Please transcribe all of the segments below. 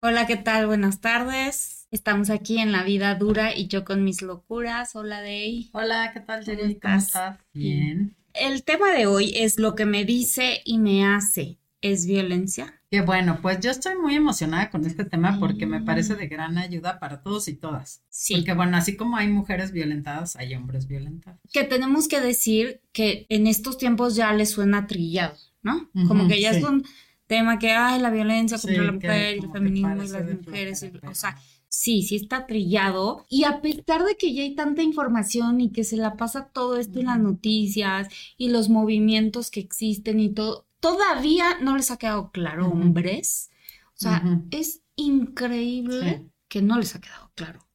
Hola, ¿qué tal? Buenas tardes. Estamos aquí en La Vida Dura y yo con mis locuras. Hola, Day. Hola, ¿qué tal, Jerry? ¿Cómo estás? Bien. El tema de hoy es lo que me dice y me hace. ¿Es violencia? Qué bueno, pues yo estoy muy emocionada con este tema porque me parece de gran ayuda para todos y todas. Sí. Porque bueno, así como hay mujeres violentadas, hay hombres violentados. Que tenemos que decir que en estos tiempos ya les suena trillado, ¿no? Como que ya es un tema que, hay la violencia contra la mujer y el feminismo y las mujeres, o sea, sí, sí está trillado. Y a pesar de que ya hay tanta información y que se la pasa todo esto en las noticias y los movimientos que existen y todo, todavía no les ha quedado claro, hombres. O sea, es increíble que no les ha quedado claro.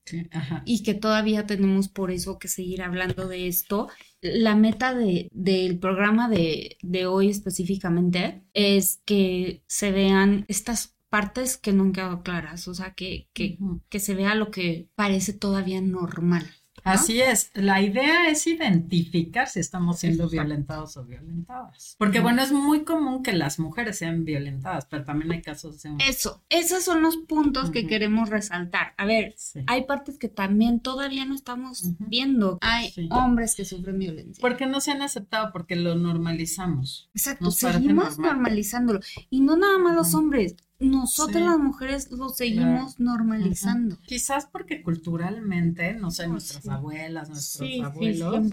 Y que todavía tenemos por eso que seguir hablando de esto. La meta de, del programa de, de hoy específicamente es que se vean estas partes que no han quedado claras, o sea, que, que, que se vea lo que parece todavía normal. Así es, la idea es identificar si estamos siendo violentados o violentadas. Porque bueno, es muy común que las mujeres sean violentadas, pero también hay casos de... Eso, esos son los puntos que queremos resaltar. A ver, hay partes que también todavía no estamos viendo. Hay hombres que sufren violencia. Porque no se han aceptado, porque lo normalizamos. Exacto, seguimos normalizándolo. Y no nada más los hombres, nosotras las mujeres lo seguimos normalizando. Quizás porque culturalmente, no sé, nuestras abuelas, nuestros abuelos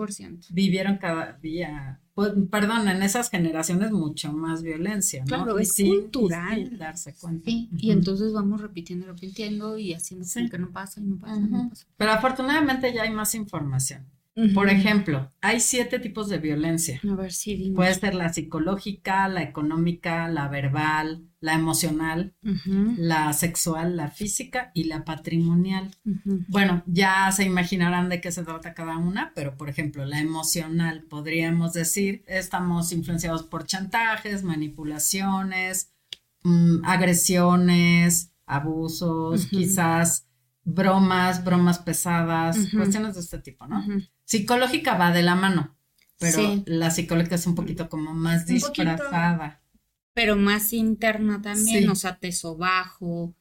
vivieron cada día, pues, perdón, en esas generaciones mucho más violencia, ¿no? Claro, es cultural. darse cuenta. y entonces vamos repitiendo, repitiendo y haciendo que no pasa y no pasa, no pasa. Pero afortunadamente ya hay más información. Por ejemplo, hay siete tipos de violencia. A ver si Puede ser la psicológica, la económica, la verbal, la emocional, la sexual, la física y la patrimonial. Bueno, ya se imaginarán de qué se trata cada una, pero por ejemplo, la emocional, podríamos decir, estamos influenciados por chantajes, manipulaciones, mm, agresiones, abusos, quizás bromas, bromas pesadas, cuestiones de este tipo, ¿no? Psicológica va de la mano, pero la psicológica es un poquito como más disfrazada. pero más interna también, o sea, te sobajo,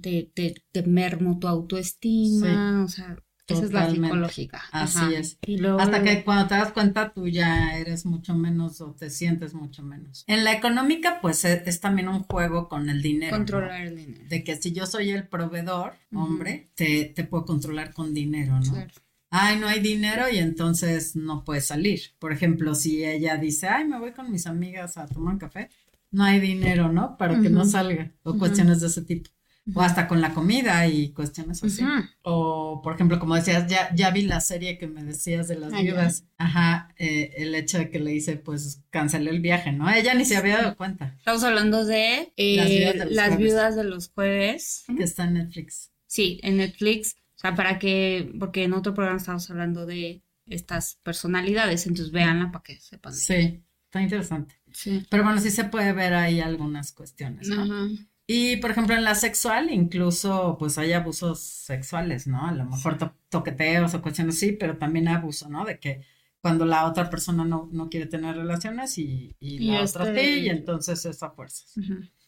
te, te, te, mermo tu autoestima, o sea, esa es la psicológica. Así es. Hasta que cuando te das cuenta tú ya eres mucho menos o te sientes mucho menos. En la económica pues e, es, también un juego con el dinero. Controlar el dinero. De que si yo soy el proveedor, hombre, te, te, puedo controlar con dinero, ¿no? Claro. Ay, no hay dinero y entonces no puedes salir. Por ejemplo, si ella dice, ay, me voy con mis amigas a tomar un café, no hay dinero, ¿no? Para que no salga. O cuestiones de ese tipo o hasta con la comida y cuestiones así. O, por ejemplo, como decías, ya, ya vi la serie que me decías de las viudas. Ajá, eh, el hecho de que le hice, pues, cancelé el viaje, ¿no? Ella ni se había dado cuenta. Estamos hablando de, eh, las, viudas de los, jueves. Que está en Netflix. Sí, en Netflix. O sea, para que, porque en otro programa estamos hablando de estas personalidades, entonces véanla para que sepan. Sí, está interesante. Sí. Pero bueno, sí se puede ver ahí algunas cuestiones, ¿no? Ajá. Y por ejemplo, en la sexual, incluso pues hay abusos sexuales, ¿no? A lo mejor toqueteos o cuestiones así, pero también abuso, ¿no? De que cuando la otra persona no, no quiere tener relaciones y, y, la otra este sí, y entonces es a fuerzas.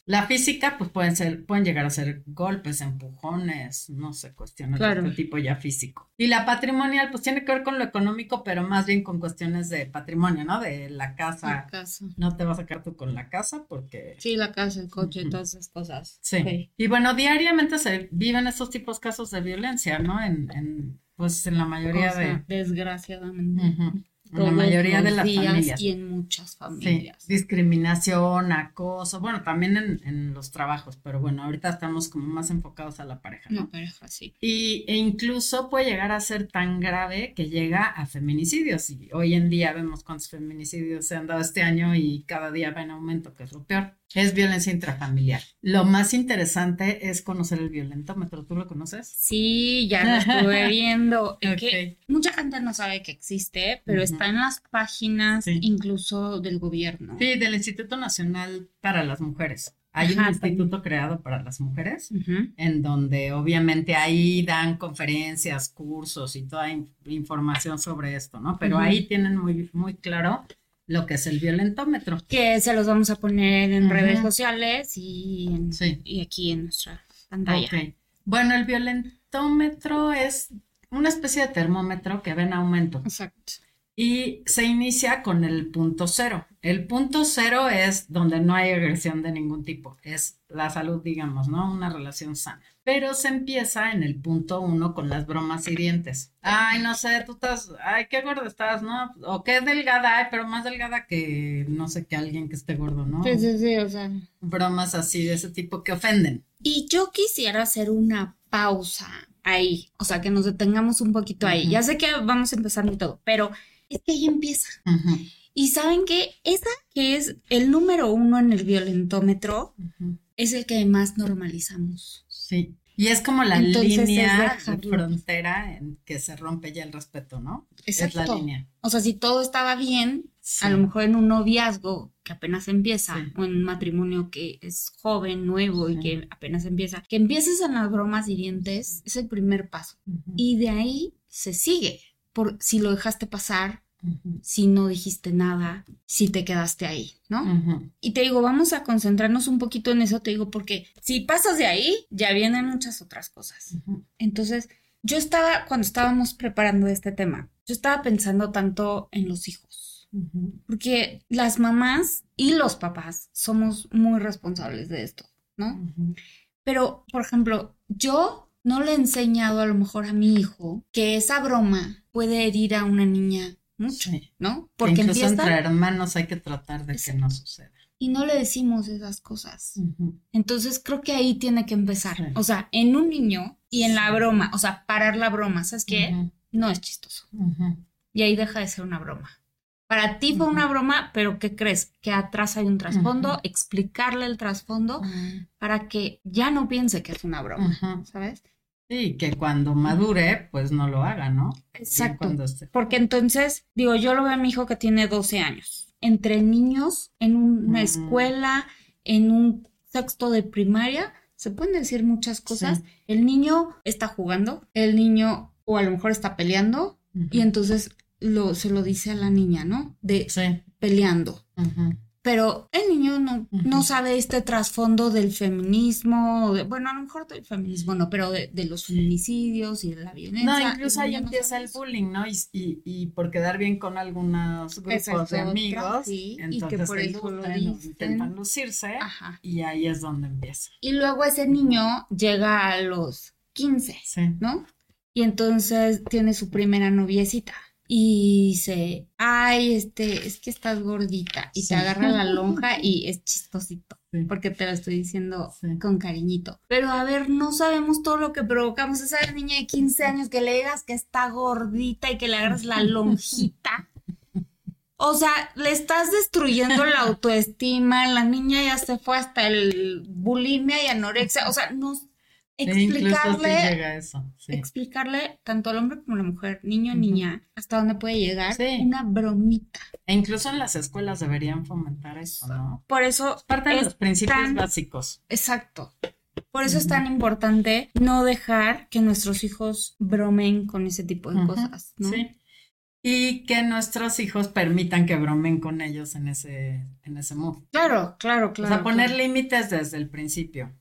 La física, pues pueden ser, pueden llegar a ser golpes, empujones, no sé, cuestiones de este tipo ya físico. Y la patrimonial, pues tiene que ver con lo económico, pero más bien con cuestiones de patrimonio, ¿no? De la casa. La casa. No te vas a sacar tú con la casa porque. Sí, la casa, el coche, todas esas cosas. Sí. Y bueno, diariamente se viven estos tipos de casos de violencia, ¿no? En, en pues en la mayoría de. Desgraciadamente en la mayoría de las familias. Y en muchas familias. Sí, discriminación, acoso, bueno, también en, los trabajos, pero bueno, ahorita estamos como más enfocados a la pareja. ¿no? La pareja, sí. Y, e incluso puede llegar a ser tan grave que llega a feminicidios. Y hoy en día vemos cuántos feminicidios se han dado este año y cada día va en aumento, que es lo peor. Es violencia intrafamiliar. Lo más interesante es conocer el violentómetro. ¿Tú lo conoces? Sí, ya lo estuve viendo. que mucha gente no sabe que existe, pero está en las páginas incluso del gobierno. Sí, del Instituto Nacional para las Mujeres. Hay un instituto creado para las mujeres, en donde obviamente ahí dan conferencias, cursos y toda información sobre esto, ¿no? Pero ahí tienen muy, muy claro lo que es el violentómetro. Que se los vamos a poner en redes sociales y, y, aquí en nuestra pantalla. Bueno, el violentómetro es una especie de termómetro que ve en aumento. Exacto y se inicia con el punto cero. El punto cero es donde no hay agresión de ningún tipo, es la salud, digamos, ¿no? Una relación sana. Pero se empieza en el punto uno con las bromas hirientes. Ay, no sé, tú estás, ay, qué gorda estás, ¿no? O qué delgada, ay, pero más delgada que, no sé, que alguien que esté gordo, ¿no? Sí, sí, sí, o sea. Bromas así de ese tipo que ofenden. Y yo quisiera hacer una pausa ahí, o sea, que nos detengamos un poquito ahí. Ya sé que vamos a empezar y todo, pero es que ahí empieza. Y saben que esa que es el número uno en el violentómetro es el que más normalizamos. Sí. Y es como la línea de frontera en que se rompe ya el respeto, ¿no? Exacto. Es la línea. O sea, si todo estaba bien, a lo mejor en un noviazgo que apenas empieza, o en un matrimonio que es joven, nuevo y que apenas empieza, que empieces en las bromas hirientes es el primer paso. Y de ahí se sigue por si lo dejaste pasar, si no dijiste nada, si te quedaste ahí, ¿no? Y te digo, vamos a concentrarnos un poquito en eso, te digo, porque si pasas de ahí, ya vienen muchas otras cosas. Entonces, yo estaba, cuando estábamos preparando este tema, yo estaba pensando tanto en los hijos, porque las mamás y los papás somos muy responsables de esto, ¿no? Pero, por ejemplo, yo no le he enseñado a lo mejor a mi hijo que esa broma puede herir a una niña mucho, ¿no? Porque Incluso entre hermanos hay que tratar de que no suceda. Y no le decimos esas cosas. Entonces creo que ahí tiene que empezar. O sea, en un niño y en la broma, o sea, parar la broma, ¿sabes qué? No es chistoso. Y ahí deja de ser una broma. Para ti fue una broma, pero ¿qué crees? Que atrás hay un trasfondo, explicarle el trasfondo para que ya no piense que es una broma, ¿sabes? Sí, que cuando madure, pues no lo haga, ¿no? Exacto. Porque entonces, digo, yo lo veo a mi hijo que tiene 12 años. Entre niños, en una escuela, en un sexto de primaria, se pueden decir muchas cosas. El niño está jugando, el niño o a lo mejor está peleando y entonces lo, se lo dice a la niña, ¿no? De peleando pero el niño no, no sabe este trasfondo del feminismo, bueno, a lo mejor del feminismo no, pero de, los feminicidios y de la violencia. No, incluso ahí empieza el bullying, ¿no? Y, y, por quedar bien con algunos grupos de amigos, entonces y que por eso lo intentan lucirse y ahí es donde empieza. Y luego ese niño llega a los 15, ¿no? Y entonces tiene su primera noviecita y dice, ay, este, es que estás gordita y te agarra la lonja y es chistosito. Porque te lo estoy diciendo con cariñito. Pero a ver, no sabemos todo lo que provocamos. Esa niña de 15 años que le digas que está gordita y que le agarras la lonjita. O sea, le estás destruyendo la autoestima. La niña ya se fue hasta el bulimia y anorexia. O sea, no explicarle, explicarle tanto al hombre como a la mujer, niño, niña, hasta dónde puede llegar una bromita. E incluso en las escuelas deberían fomentar eso, ¿no? Por eso parte de los principios básicos. Exacto. Por eso es tan importante no dejar que nuestros hijos bromen con ese tipo de cosas, ¿no? Sí. Y que nuestros hijos permitan que bromen con ellos en ese, en ese mood. Claro, claro, claro. O sea, poner límites desde el principio.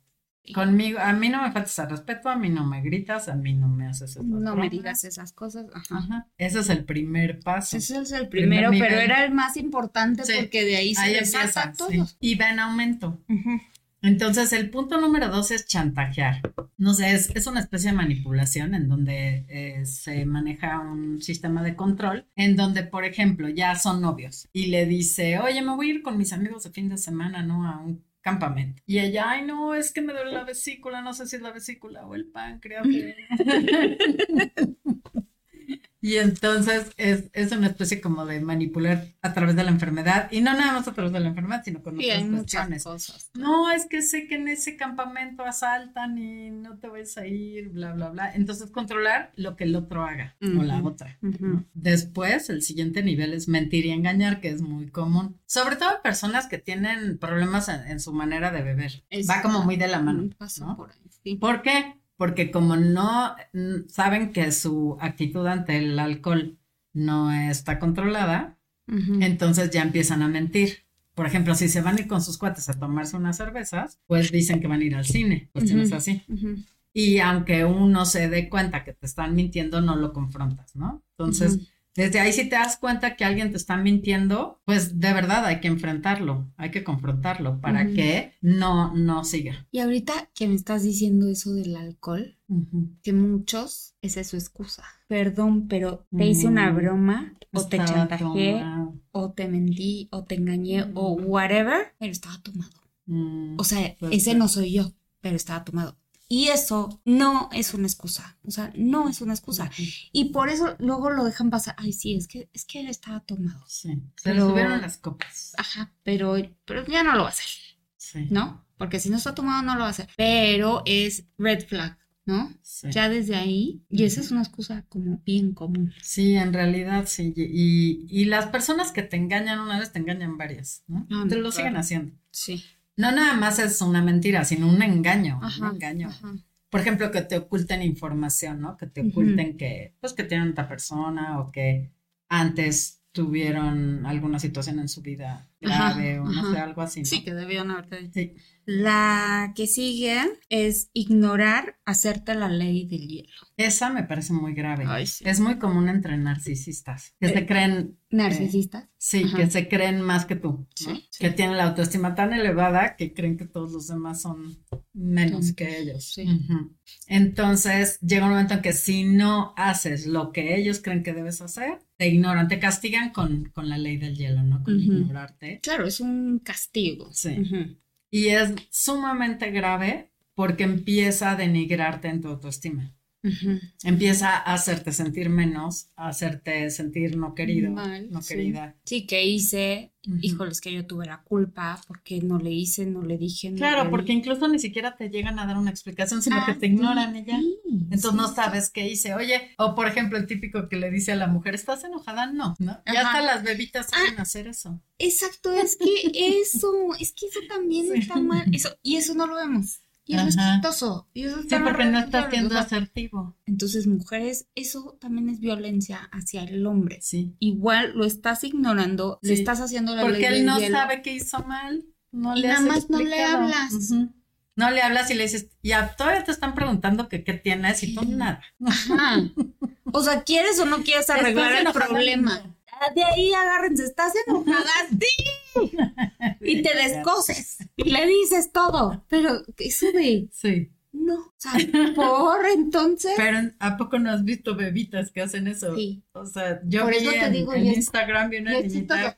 Conmigo, a mí no me faltas al respeto, a mí no me gritas, a mí no me haces esas No me digas esas cosas. Ajá. Ese es el primer paso. Ese es el primero, pero era el más importante porque de ahí se ahí empieza, todo. Y va en aumento. Entonces, el punto número dos es chantajear. No sé, es, una especie de manipulación en donde eh, se maneja un sistema de control, en donde, por ejemplo, ya son novios y le dice, oye, me voy a ir con mis amigos de fin de semana, ¿no? A un campamento. Y ella, ay, no, es que me duele la vesícula, no sé si es la vesícula o el páncreas. Y entonces es, es, una especie como de manipular a través de la enfermedad, y no nada más a través de la enfermedad, sino con sí, otras muchas cosas. No, es que sé que en ese campamento asaltan y no te vas a ir, bla, bla, bla. Entonces controlar lo que el otro haga o la otra. Después, el siguiente nivel es mentir y engañar, que es muy común. Sobre todo personas que tienen problemas en, su manera de beber. Va como muy de la mano. ¿no? por, ahí, ¿Por qué? Porque como no mm, saben que su actitud ante el alcohol no está controlada, entonces ya empiezan a mentir. Por ejemplo, si se van a ir con sus cuates a tomarse unas cervezas, pues dicen que van a ir al cine, cuestiones así. Y aunque uno se dé cuenta que te están mintiendo, no lo confrontas, ¿no? Entonces, desde ahí si te das cuenta que alguien te está mintiendo, pues de verdad hay que enfrentarlo, hay que confrontarlo para que no, no siga. Y ahorita que me estás diciendo eso del alcohol, que muchos, esa es su excusa. Perdón, pero te hice una mm, broma, o te chantajeé, o te mentí, o te engañé, o mm. whatever, pero estaba tomado. Mm, o sea, ese no soy yo, pero estaba tomado. Y eso no es una excusa, o sea, no es una excusa. Y por eso luego lo dejan pasar. Ay, sí, es que, es que él estaba tomado. Sí, se le subieron las copas. Ajo, pero, pero ya no lo va a hacer. Sí. ¿No? Porque si no está tomado no lo va a hacer. Pero es red flag. ¿no? Sí. Ya desde ahí, y esa es una excusa como bien común. Sí, en realidad sí, y, y las personas que te engañan una vez te engañan varias, ¿no? Ah, te lo siguen haciendo. Sí. No nada más es una mentira, sino un engaño, un engaño. Por ejemplo, que te oculten información, ¿no? Que te oculten que, pues, que tienen otra persona o que antes tuvieron alguna situación en su vida grave o no sé, algo así. Sí, que debían haberte. Sí. La que sigue es ignorar hacerte la ley del hielo. Esa me parece muy grave. Es muy común entre narcisistas, que se eh, creen... ¿Narcisistas? sí, que se creen más que tú, que tienen la autoestima tan elevada que creen que todos los demás son menos que ellos. Entonces llega un momento en que si no haces lo que ellos creen que debes hacer, te ignoran, te castigan con, con la ley del hielo, ¿no? Con ignorarte. Claro, es un castigo. Sí. Y es sumamente grave porque empieza a denigrarte en tu autoestima. Empieza a hacerte sentir menos, a hacerte sentir no querido, no querida. Sí, que hice, híjoles, que yo tuve la culpa, porque no le hice, no le dije. claro, porque incluso ni siquiera te llegan a dar una explicación, sino que ah, te ignoran ella. Entonces no sabes qué hice. Oye, o por ejemplo, el típico que le dice a la mujer, ¿estás enojada? No, ¿no? Y hasta las bebitas saben ah, hacer eso. Exacto, es que eso, es que eso también está mal. Eso, y eso no lo vemos. Y es respetuoso. Y eso sí, porque no está siendo asertivo. Entonces, mujeres, eso también es violencia hacia el hombre. Sí. Igual lo estás ignorando, le estás haciendo la Porque él no sabe qué hizo mal. No y nada más no le hablas. No le hablas y le dices, ya todavía te están preguntando que qué tienes y tú nada. Ajá. O sea, ¿quieres o no quieres arreglar el problema? De ahí agárrense, estás enojada, sí. Y te descoses y le dices todo. Pero eso de. Sí. No, o sea, por entonces. Pero ¿a poco no has visto bebitas que hacen eso? Sí. O sea, yo vi en, Instagram vi una niñita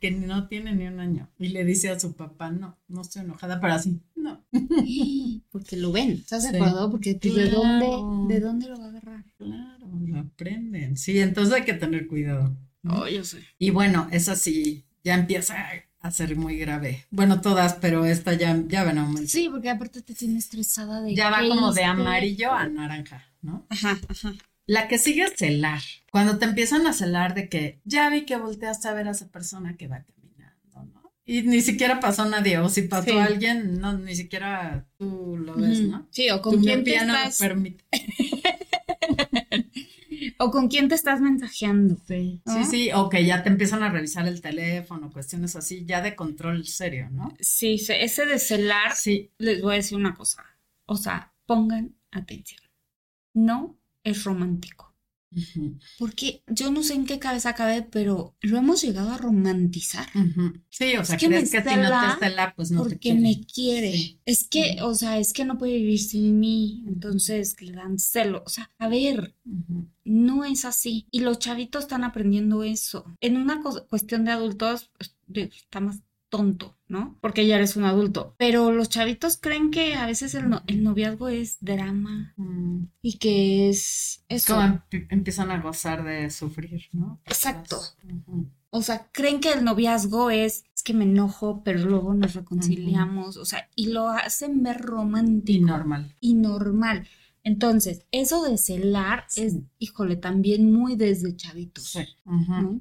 que no tiene ni un año y le dice a su papá, no, no estoy enojada, pero así, no. Porque lo ven, ¿estás de acuerdo? Porque ¿de, dónde, ¿de dónde lo va a agarrar? Claro, lo aprenden. Sí, entonces hay que tener cuidado. Oh, yo sé. Y bueno, esa sí, ya empieza a ser muy grave. Bueno, todas, pero esta ya, ya ven aumento. Sí, porque aparte te tienes estresada de. Ya va como de amarillo a naranja, ¿no? Ajá, ajá. La que sigue es celar. Cuando te empiezan a celar de que ya vi que volteaste a ver a esa persona que va caminando, ¿no? Y ni siquiera pasó nadie, o si pasó alguien, no, ni siquiera tú lo ves, ¿no? Sí, o con quién te estás... permite. o con quién te estás mensajeando. Sí, sí, sí, o que ya te empiezan a revisar el teléfono, cuestiones así, ya de control serio, ¿no? Sí, ese de celar, sí. les voy a decir una cosa, o sea, pongan atención, no es romántico. Porque yo no sé en qué cabeza cabe, pero lo hemos llegado a romantizar. Sí, o sea, que crees que si no te estela, pues no porque te quiere. me quiere. Es que, o sea, es que no puede vivir sin mí, entonces le dan celo. O sea, a ver, no es así. Y los chavitos están aprendiendo eso. En una cuestión de adultos, pues, está más tonto, ¿no? Porque ya eres un adulto. Pero los chavitos creen que a veces el, noviazgo es drama mm. y que es eso. Como empiezan a gozar de sufrir, ¿no? Exacto. O sea, creen que el noviazgo es, es que me enojo, pero luego nos reconciliamos, o sea, y lo hacen ver romántico. Y normal. Y normal. Entonces, eso de celar es, híjole, también muy desde chavitos. Sí.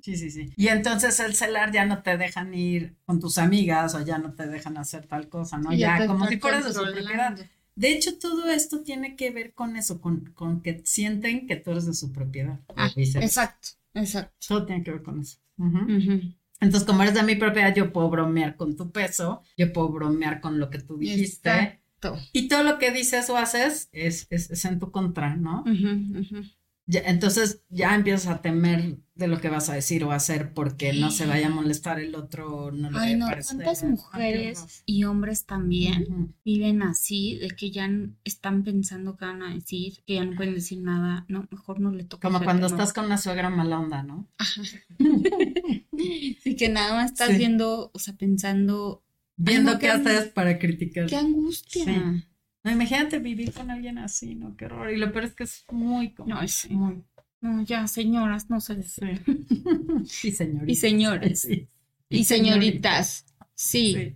sí, sí, sí. Y entonces el celar ya no te dejan ir con tus amigas o ya no te dejan hacer tal cosa, ¿no? ya, como si fueras de su propiedad. De hecho, todo esto tiene que ver con eso, con, con que sienten que tú eres de su propiedad. Ah, exacto, exacto. Todo tiene que ver con eso. Entonces, como eres de mi propiedad, yo puedo bromear con tu peso, yo puedo bromear con lo que tú dijiste. Exacto. Y todo lo que dices o haces es, es, en tu contra, ¿no? entonces ya empiezas a temer de lo que vas a decir o hacer porque no se vaya a molestar el otro. No le Ay, no, ¿cuántas mujeres y hombres también viven así, de que ya están pensando que van a decir, que ya no pueden decir nada? No, mejor no le toca. Como cuando estás con una suegra mala onda, ¿no? Ajá. sí, que nada más estás viendo, o sea, pensando. Viendo qué haces para criticar. Qué angustia. No, imagínate vivir con alguien así, ¿no? Qué horror. Y lo peor es que es muy como. No, es muy. No, ya, señoras, no sé. Sí. y señoritas. Y señores. Y, señoritas. Sí.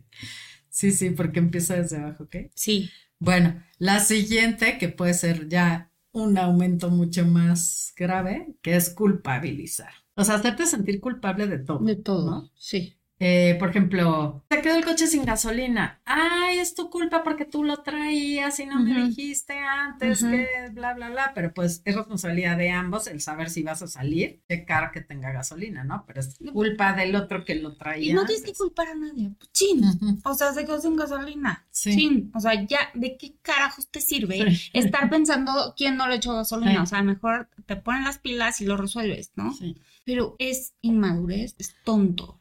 sí. Sí, porque empieza desde abajo, ¿ok? Sí. Bueno, la siguiente, que puede ser ya un aumento mucho más grave, que es culpabilizar. O sea, hacerte sentir culpable de todo. De todo, ¿no? Sí. Eh, por ejemplo, se quedó el coche sin gasolina. Ay, es tu culpa porque tú lo traías y no me dijiste antes que bla, bla, bla. Pero pues es responsabilidad de ambos el saber si vas a salir, checar que tenga gasolina, ¿no? Pero es culpa del otro que lo traía. Y no tienes que culpar a nadie. Chin. O sea, se quedó sin gasolina. Sí. Chin. O sea, ya, ¿de qué carajos te sirve estar pensando quién no le echó gasolina? O sea, mejor te ponen las pilas y lo resuelves, ¿no? Sí pero es inmadurez, es tonto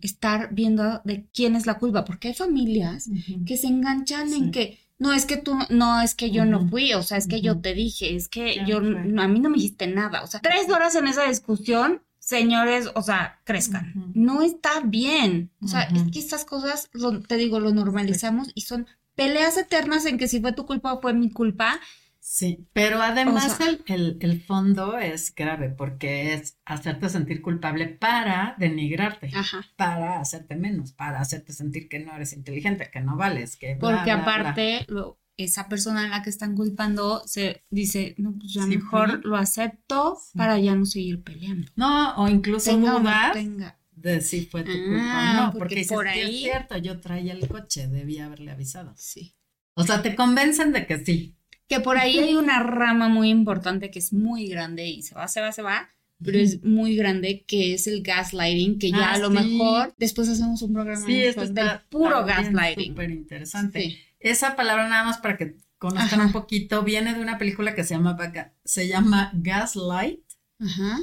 estar viendo de quién es la culpa, porque hay familias que se enganchan en que no es que tú, no es que yo no fui, o sea, es que yo te dije, es que yo, a mí no me dijiste nada, o sea, tres horas en esa discusión, señores, o sea, crezcan. No está bien, o sea, es que estas cosas, te digo, lo normalizamos y son peleas eternas en que si fue tu culpa o fue mi culpa Sí, pero además el, el, fondo es grave porque es hacerte sentir culpable para denigrarte, para hacerte menos, para hacerte sentir que no eres inteligente, que no vales, que... porque aparte esa persona a la que están culpando se dice, no, pues ya mejor lo acepto para ya no seguir peleando. No, o incluso tenga de si fue tu culpa o ah, no, porque, por ahí... es cierto, yo traía el coche, debía haberle avisado. Sí. O sea, te convencen de que sí, que por ahí hay una rama muy importante que es muy grande y se va, se va, se va, pero es muy grande, que es el gaslighting, que ya ah, a lo mejor. Después hacemos un programa sí, del puro gaslighting. Súper interesante. Esa palabra nada más para que conozcan un poquito, viene de una película que se llama, se llama Gaslight,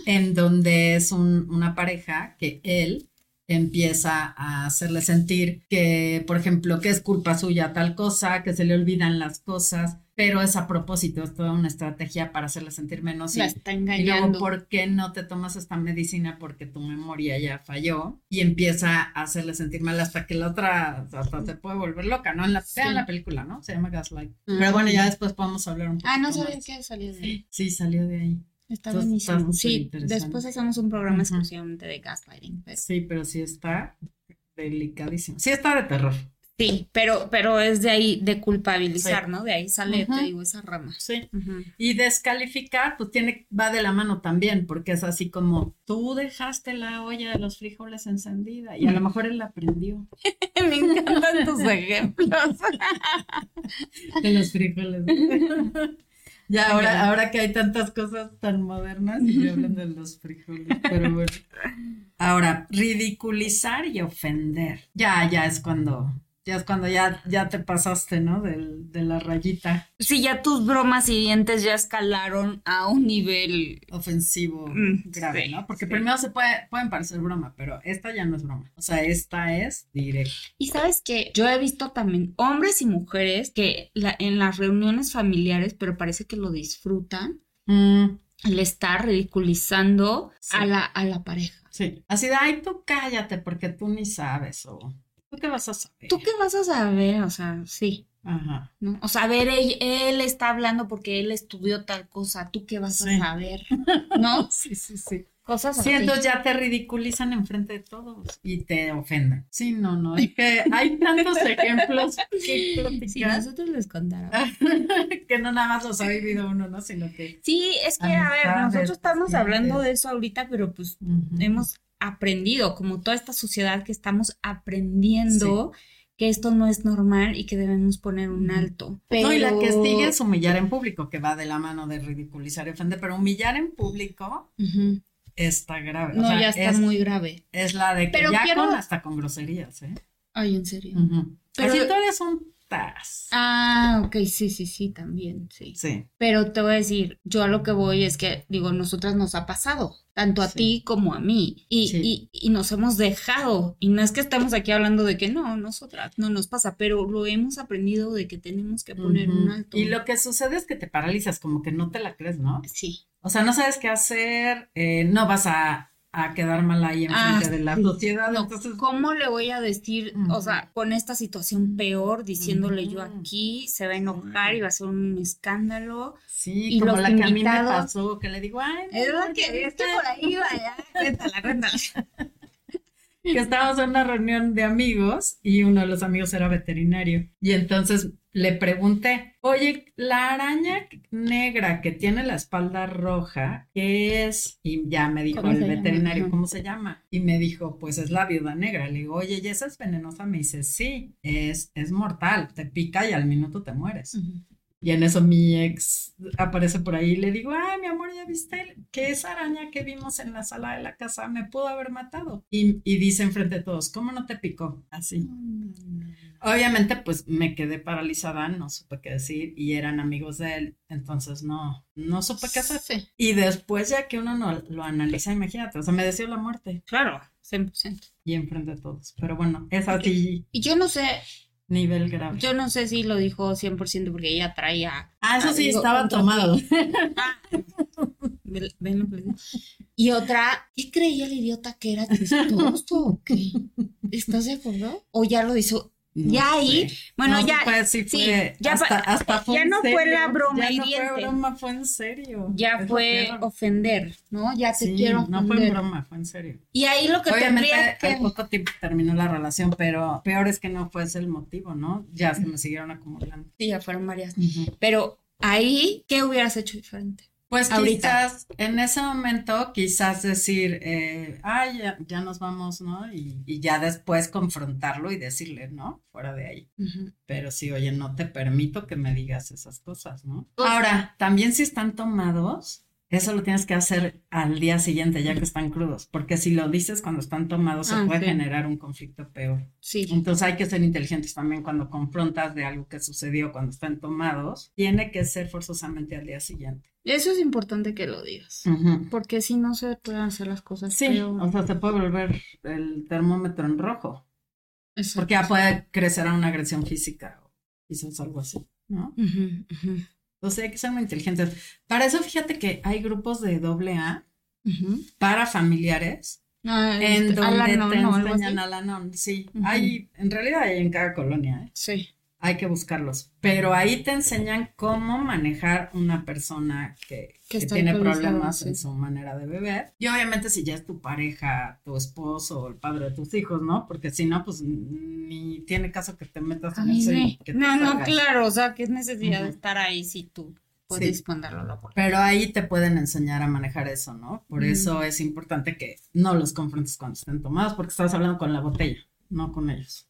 en donde es una pareja que él empieza a hacerle sentir que, por ejemplo, que es culpa suya tal cosa, que se le olvidan las cosas, pero es a propósito, es toda una estrategia para hacerle sentir menos. La está engañando. Y luego, ¿por qué no te tomas esta medicina? Porque tu memoria ya falló y empieza a hacerle sentir mal hasta que la otra hasta se puede volver loca, ¿no? En la, la película, ¿no? Se llama Gaslight. Pero bueno, ya después podemos hablar un poco. Ah, no sabía que salió de ahí. Sí, salió de ahí. Está buenísimo. sí, después hacemos un programa exclusivamente de gaslighting. Sí, pero sí está delicadísimo. Sí está de terror. Sí, pero, pero es de ahí, de culpabilizar, ¿no? De ahí sale, te digo, esa rama. Sí. Y descalificar, pues tiene, va de la mano también, porque es así como, tú dejaste la olla de los frijoles encendida y a lo mejor él la prendió. Me encantan tus ejemplos. de los frijoles. Ya, ahora, ahora que hay tantas cosas tan modernas, y hablan de los frijoles, pero bueno. Ahora, ridiculizar y ofender. Ya, ya es cuando ya es cuando ya, ya te pasaste, ¿no? de la rayita. Sí, ya tus bromas y dientes ya escalaron a un nivel ofensivo mm, grave, ¿no? Porque primero se puede, pueden parecer broma, pero esta ya no es broma. O sea, esta es directa. Y sabes que yo he visto también hombres y mujeres que en las reuniones familiares, pero parece que lo disfrutan. Mm. Le está ridiculizando a, la, a la pareja. Sí. Así de, ay, tú cállate porque tú ni sabes o ¿Tú qué vas a saber? ¿Tú qué vas a saber? O sea, sí. Ajá. ¿no? O sea, a ver, él, está hablando porque él estudió tal cosa, ¿tú qué vas a saber? ¿No? sí, sí, sí. Cosas así. Sí, entonces ya te ridiculizan enfrente de todos y te ofenden. Sí, no, no, es que hay tantos ejemplos que Si nosotros les contáramos. que no nada más los ha vivido uno, ¿no? Sino que... Sí, es que, a ver, nosotros estamos hablando de eso ahorita, pero pues hemos aprendido, como toda esta sociedad que estamos aprendiendo que esto no es normal y que debemos poner un alto. No, y la que sigue es humillar en público, que va de la mano de ridiculizar y ofender, pero humillar en público está grave. No, ya está muy grave. Es la de que ya con hasta con groserías, ¿eh? Ay, en serio. Pero Así todavía Ah, ok, sí, sí, sí, también, sí. Sí. Pero te voy a decir, yo a lo que voy es que, digo, nosotras nos ha pasado, tanto a ti como a mí, y, y, nos hemos dejado, y no es que estemos aquí hablando de que no, nosotras, no nos pasa, pero lo hemos aprendido de que tenemos que poner un alto. Y lo que sucede es que te paralizas, como que no te la crees, ¿no? Sí. O sea, no sabes qué hacer, eh, no vas a a quedar mal ahí en frente ah, de la sociedad. Entonces, ¿cómo le voy a decir, o sea, con esta situación peor, diciéndole yo aquí, se va a enojar y va a ser un escándalo? Sí, y como la que a mí me pasó, que le digo, ay, es lo que viste por ahí, vaya, cuéntala, cuéntala. que estábamos en una reunión de amigos y uno de los amigos era veterinario. Y entonces le pregunté, oye, la araña negra que tiene la espalda roja, ¿qué es? Y ya me dijo el veterinario, ¿cómo se llama? Y me dijo, pues es la viuda negra. Le digo, oye, ¿y esa es venenosa? Me dice, sí, es, es mortal, te pica y al minuto te mueres. Y en eso mi ex aparece por ahí y le digo, ay, mi amor, ¿ya viste que esa araña que vimos en la sala de la casa me pudo haber matado? Y, y dice enfrente de todos, ¿cómo no te picó? Así. Obviamente, pues me quedé paralizada, no supe qué decir y eran amigos de él, entonces no, no supe qué hacer. Y después ya que uno no, lo analiza, imagínate, o sea, me deseó la muerte. Claro, 100%. Y enfrente de todos, pero bueno, es así. Y yo no sé, Nivel grave. Yo no sé si lo dijo 100% porque ella traía. Ah, eso sí, estaba tomado. y otra, ¿qué creía el idiota que era chistoso o qué? ¿Estás de acuerdo? ¿O ya lo hizo? Ya ahí, bueno, ya, sí, ya, hasta, ya no fue la broma ya no fue broma, fue en serio. Ya fue ofender, ¿no? Ya te quiero ofender. no fue broma, fue en serio. Y ahí lo que Obviamente, tendría que... poco tiempo terminó la relación, pero peor es que no fue ese el motivo, ¿no? Ya se me siguieron acumulando. Sí, ya fueron varias. Pero ahí, ¿qué hubieras hecho diferente? Pues quizás en ese momento, quizás decir, eh, ay, ya, nos vamos, ¿no? Y, ya después confrontarlo y decirle, ¿no? Fuera de ahí. Pero sí, oye, no te permito que me digas esas cosas, ¿no? Pues Ahora, también si están tomados, eso lo tienes que hacer al día siguiente, ya que están crudos, porque si lo dices cuando están tomados, se ah, puede generar un conflicto peor. Sí. Entonces hay que ser inteligentes también cuando confrontas de algo que sucedió cuando están tomados, tiene que ser forzosamente al día siguiente. Eso es importante que lo digas, porque si no se pueden hacer las cosas. Sí, o sea, se puede volver el termómetro en rojo, porque ya puede crecer a una agresión física o quizás algo así, ¿no? Entonces hay que ser muy inteligentes. Para eso, fíjate que hay grupos de doble A para familiares. Ah, en este, donde te enseñan a la sí. Hay, en realidad hay en cada colonia, ¿eh? Sí hay que buscarlos. Pero ahí te enseñan cómo manejar una persona que, tiene problemas en su manera de beber. Y obviamente si ya es tu pareja, tu esposo, el padre de tus hijos, ¿no? Porque si no, pues ni tiene caso que te metas en eso. no, no, claro, o sea, que es necesidad de estar ahí si tú puedes la puerta. Pero ahí te pueden enseñar a manejar eso, ¿no? Por eso es importante que no los confrontes cuando estén tomados, porque estás hablando con la botella, no con ellos.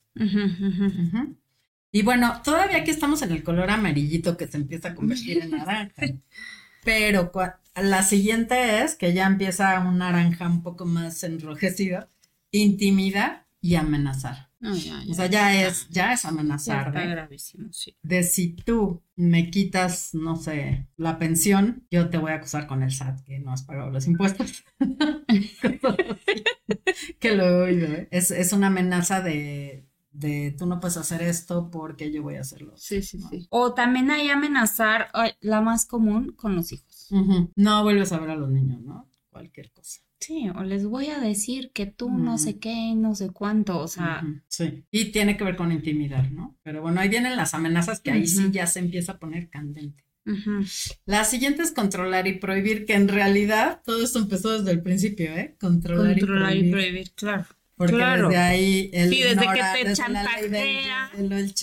Y bueno, todavía aquí estamos en el color amarillito que se empieza a convertir en naranja. Pero la siguiente es que ya empieza un naranja un poco más enrojecido, intimidar y amenazar. o sea, ya, es, ya es amenazar. está gravísimo, sí. De si tú me quitas, no sé, la pensión, yo te voy a acusar con el SAT que no has pagado los impuestos. que lo oído. ¿eh? Es, es una amenaza de de tú no puedes hacer esto porque yo voy a hacerlo. Sí, sí, sí. O también hay amenazar, la más común, con los hijos. No vuelves a ver a los niños, ¿no? Cualquier cosa. Sí, o les voy a decir que tú no sé qué, no sé cuánto, o sea. Sí, y tiene que ver con intimidar, ¿no? Pero bueno, ahí vienen las amenazas que ahí sí ya se empieza a poner candente. La siguiente es controlar y prohibir, que en realidad todo esto empezó desde el principio, ¿eh? Controlar, controlar y prohibir, claro. Porque claro. desde ahí el sí, desde que te chantajea,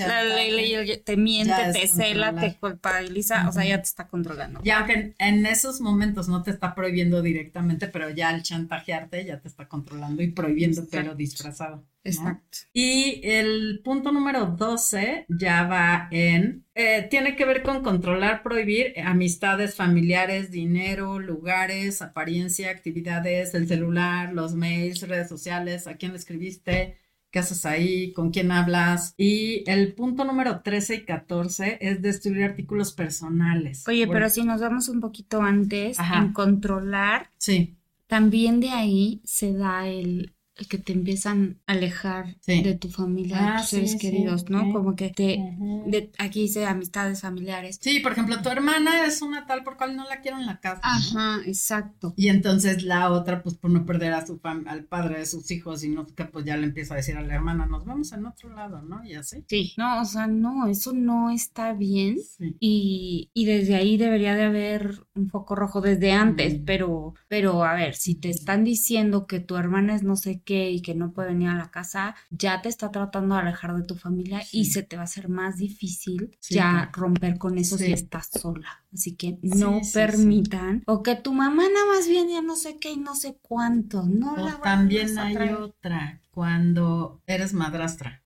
la ley, te miente, te cela, te culpabiliza, o sea, ya te está controlando. Y aunque en, esos momentos no te está prohibiendo directamente, pero ya al chantajearte ya te está controlando y prohibiendo, pero disfrazado. Exacto. Y el punto número 12 ya va en, eh, tiene que ver con controlar, prohibir amistades familiares, dinero, lugares, apariencia, actividades, el celular, los mails, redes sociales, a quién le escribiste, qué haces ahí, con quién hablas. Y el punto número 13 y 14 es destruir artículos personales. Oye, pero si nos vamos un poquito antes en controlar. Sí. También de ahí se da el, que te empiezan a alejar de tu familia, de ah, tus seres queridos, ¿no? Como que te, de, aquí dice amistades familiares. Sí, por ejemplo, tu hermana es una tal por cual no la quiero en la casa. Ajá, exacto. Y entonces la otra, pues por no perder a su al padre de sus hijos y no que pues ya le empieza a decir a la hermana, nos vemos en otro lado, ¿no? Y así. Sí, no, o sea, no, eso no está bien. Y, y desde ahí debería de haber un foco rojo desde antes, pero, pero a ver, si te están diciendo que tu hermana es no sé y que no puede venir a la casa, ya te está tratando de alejar de tu familia y se te va a hacer más difícil ya romper con eso si estás sola. Así que no permitan o que tu mamá nada más viene a no sé qué y no sé cuánto. No o también hay otra cuando eres madrastra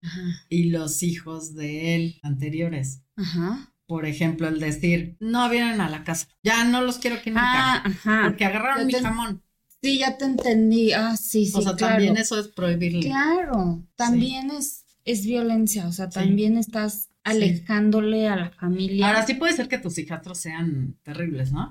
y los hijos de él anteriores. Ajá por ejemplo, el decir, no vienen a la casa, ya no los quiero aquí nunca, ah, porque agarraron mi jamón. Sí, ya te entendí. Ah, sí, sí. O sea, también eso es prohibirle. Claro, también es, es violencia, o sea, también estás alejándole a la familia. Ahora sí puede ser que tus hijastros sean terribles, ¿no?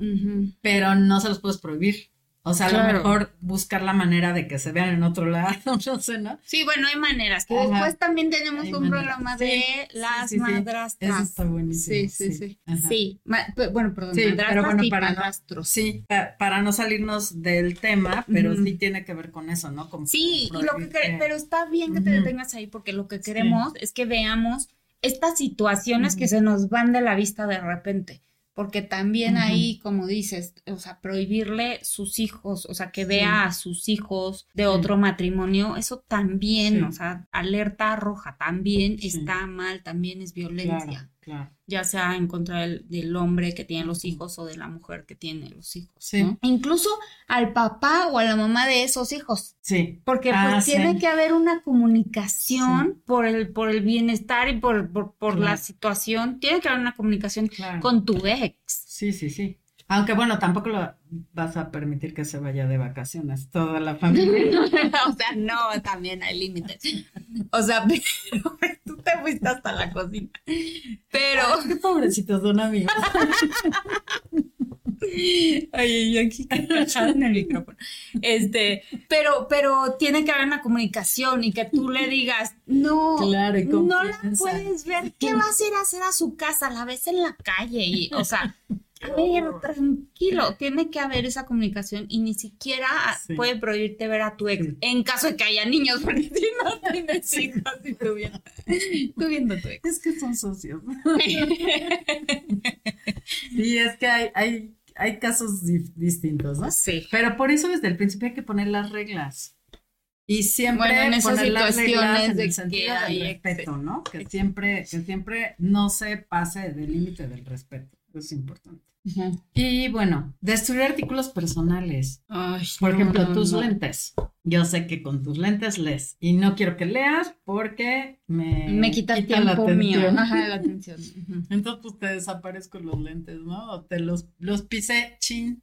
Pero no se los puedes prohibir. O sea, a lo mejor buscar la manera de que se vean en otro lado, no sé, ¿no? Sí, bueno, hay maneras. Que después también tenemos un programa de las madrastras. Eso está buenísimo. Sí, sí, sí. Sí, bueno, perdón, pero bueno, para no, sí, para no salirnos del tema, pero sí tiene que ver con eso, ¿no? sí, y lo que, pero está bien que te detengas ahí porque lo que queremos es que veamos estas situaciones que se nos van de la vista de repente porque también ahí, como dices, o sea, prohibirle sus hijos, o sea, que vea a sus hijos de otro matrimonio, eso también, o sea, alerta roja, también está mal, también es violencia. Claro, Ya sea en contra del, hombre que tiene los hijos o de la mujer que tiene los hijos. Incluso al papá o a la mamá de esos hijos. Sí. Porque pues, ah, tiene que haber una comunicación por, el, por el bienestar y por, por, la situación. Tiene que haber una comunicación con tu ex. Sí, sí, sí. Aunque bueno, tampoco lo vas a permitir que se vaya de vacaciones toda la familia. o sea, no, también hay límites. O sea, pero tú te fuiste hasta la cocina. Pero. qué pobrecitos son amigos. Ay, yo aquí en el micrófono. Este, pero, pero tiene que haber una comunicación y que tú le digas, no, claro, no la puedes ver. ¿Qué vas a ir a hacer a su casa? La ves en la calle y, o sea, a ver, tranquilo, tiene que haber esa comunicación y ni siquiera puede prohibirte ver a tu ex en caso de que haya niños, porque si no tienes hijos y tú viendo, tú viendo a tu ex. Es que son socios. y es que hay, hay, hay casos distintos, ¿no? Sí. Pero por eso desde el principio hay que poner las reglas. Y siempre bueno, en poner las reglas en el sentido del respeto, ¿no? Que siempre, que siempre no se pase del límite del respeto. Es importante. Y bueno, destruir artículos personales. Por ejemplo, tus lentes. Yo sé que con tus lentes lees y no quiero que leas porque me, me quita, el tiempo la atención. mío. Ajá, la atención. Entonces pues te desaparezco los lentes, ¿no? O te los, los pisé chin.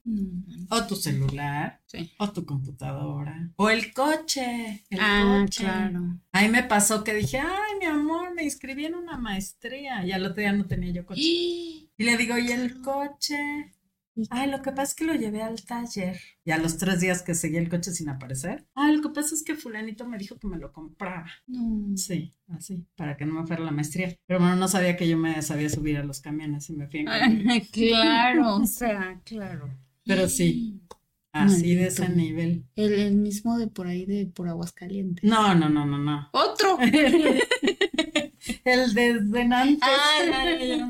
O tu celular. Sí. O tu computadora. O el coche. El ah, coche. claro. Ahí me pasó que dije, ay, mi amor, me inscribí en una maestría. Y al otro día no tenía yo coche. Y le digo, ¿y el coche? Ay, lo que pasa es que lo llevé al taller. Y a los tres días que seguí el coche sin aparecer. Ay, lo que pasa es que fulanito me dijo que me lo compraba. No. Sí, así, para que no me fuera la maestría. Pero bueno, no sabía que yo me sabía subir a los camiones y me fui en Claro, o sea, claro. Pero sí, Así de ese nivel. El, mismo de por ahí, de por Aguascalientes. No, no, no, no, no. ¡Otro! el de Nantes. Ah, ya, ya,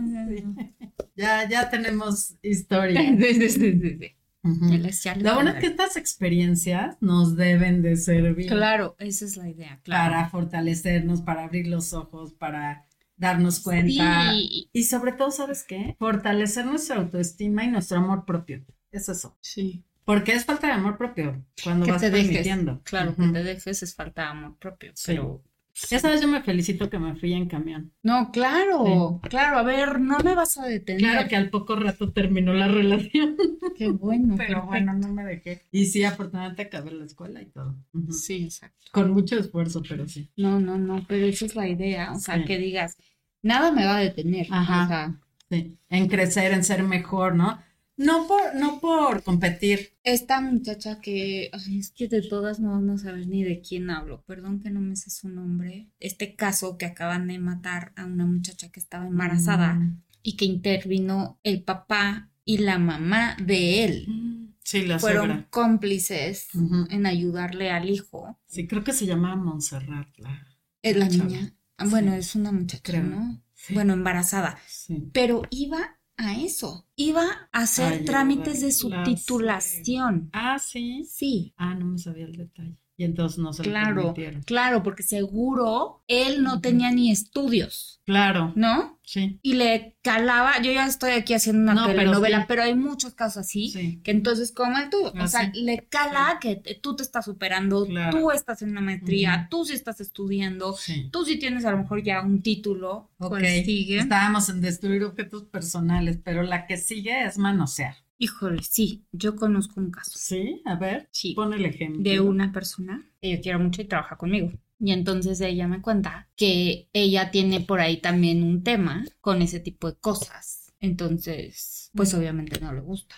tenemos historia. sí, sí, sí, Lo bueno es que estas experiencias nos deben de servir. Claro, esa es la idea. Claro. Para fortalecernos, para abrir los ojos, para darnos cuenta. Y sobre todo, ¿sabes qué? Fortalecer nuestra autoestima y nuestro amor propio. Es eso. Sí. Porque es falta de amor propio cuando vas te permitiendo. claro, que te dejes es falta de amor propio. Pero esa vez yo me felicito que me fui en camión. No, claro, claro, a ver, no me vas a detener. Claro que al poco rato terminó la relación. Qué bueno. Pero bueno, no me dejé. Y sí, afortunadamente acabé la escuela y todo. Sí, exacto. Con mucho esfuerzo, pero sí. No, no, no, pero esa es la idea, o sea, que digas, nada me va a detener. Ajá. O sea, sí. En crecer, en ser mejor, ¿no? No por, no por competir. Esta muchacha que, ay, es que de todas no vamos a saber ni de quién hablo, perdón que no me sé su nombre. Este caso que acaban de matar a una muchacha que estaba embarazada mm. y que intervino el papá y la mamá de él. Mm. Sí, la Fueron cómplices en ayudarle al hijo. Sí, creo que se llama Montserrat. La, es la niña. Bueno, es una muchacha, ¿no? Bueno, embarazada. Sí. Pero iba a eso. Iba a hacer trámites de subtitulación. Ah, sí. Sí. Ah, no me sabía el detalle. Y entonces no se claro, Claro, porque seguro él no tenía ni estudios. Claro. ¿No? Sí. Y le calaba, yo ya estoy aquí haciendo una telenovela, pero, hay muchos casos así, que entonces como tú, o sea, le cala que tú te estás superando, tú estás en una maestría, tú sí estás estudiando, tú sí tienes a lo mejor ya un título. Ok, sigue. estábamos en destruir objetos personales, pero la que sigue es manosear. Híjole, sí, yo conozco un caso. Sí, a ver, sí. pon el ejemplo. De una persona que yo quiero mucho y trabaja conmigo. Y entonces ella me cuenta que ella tiene por ahí también un tema con ese tipo de cosas. Entonces, pues obviamente no le gusta.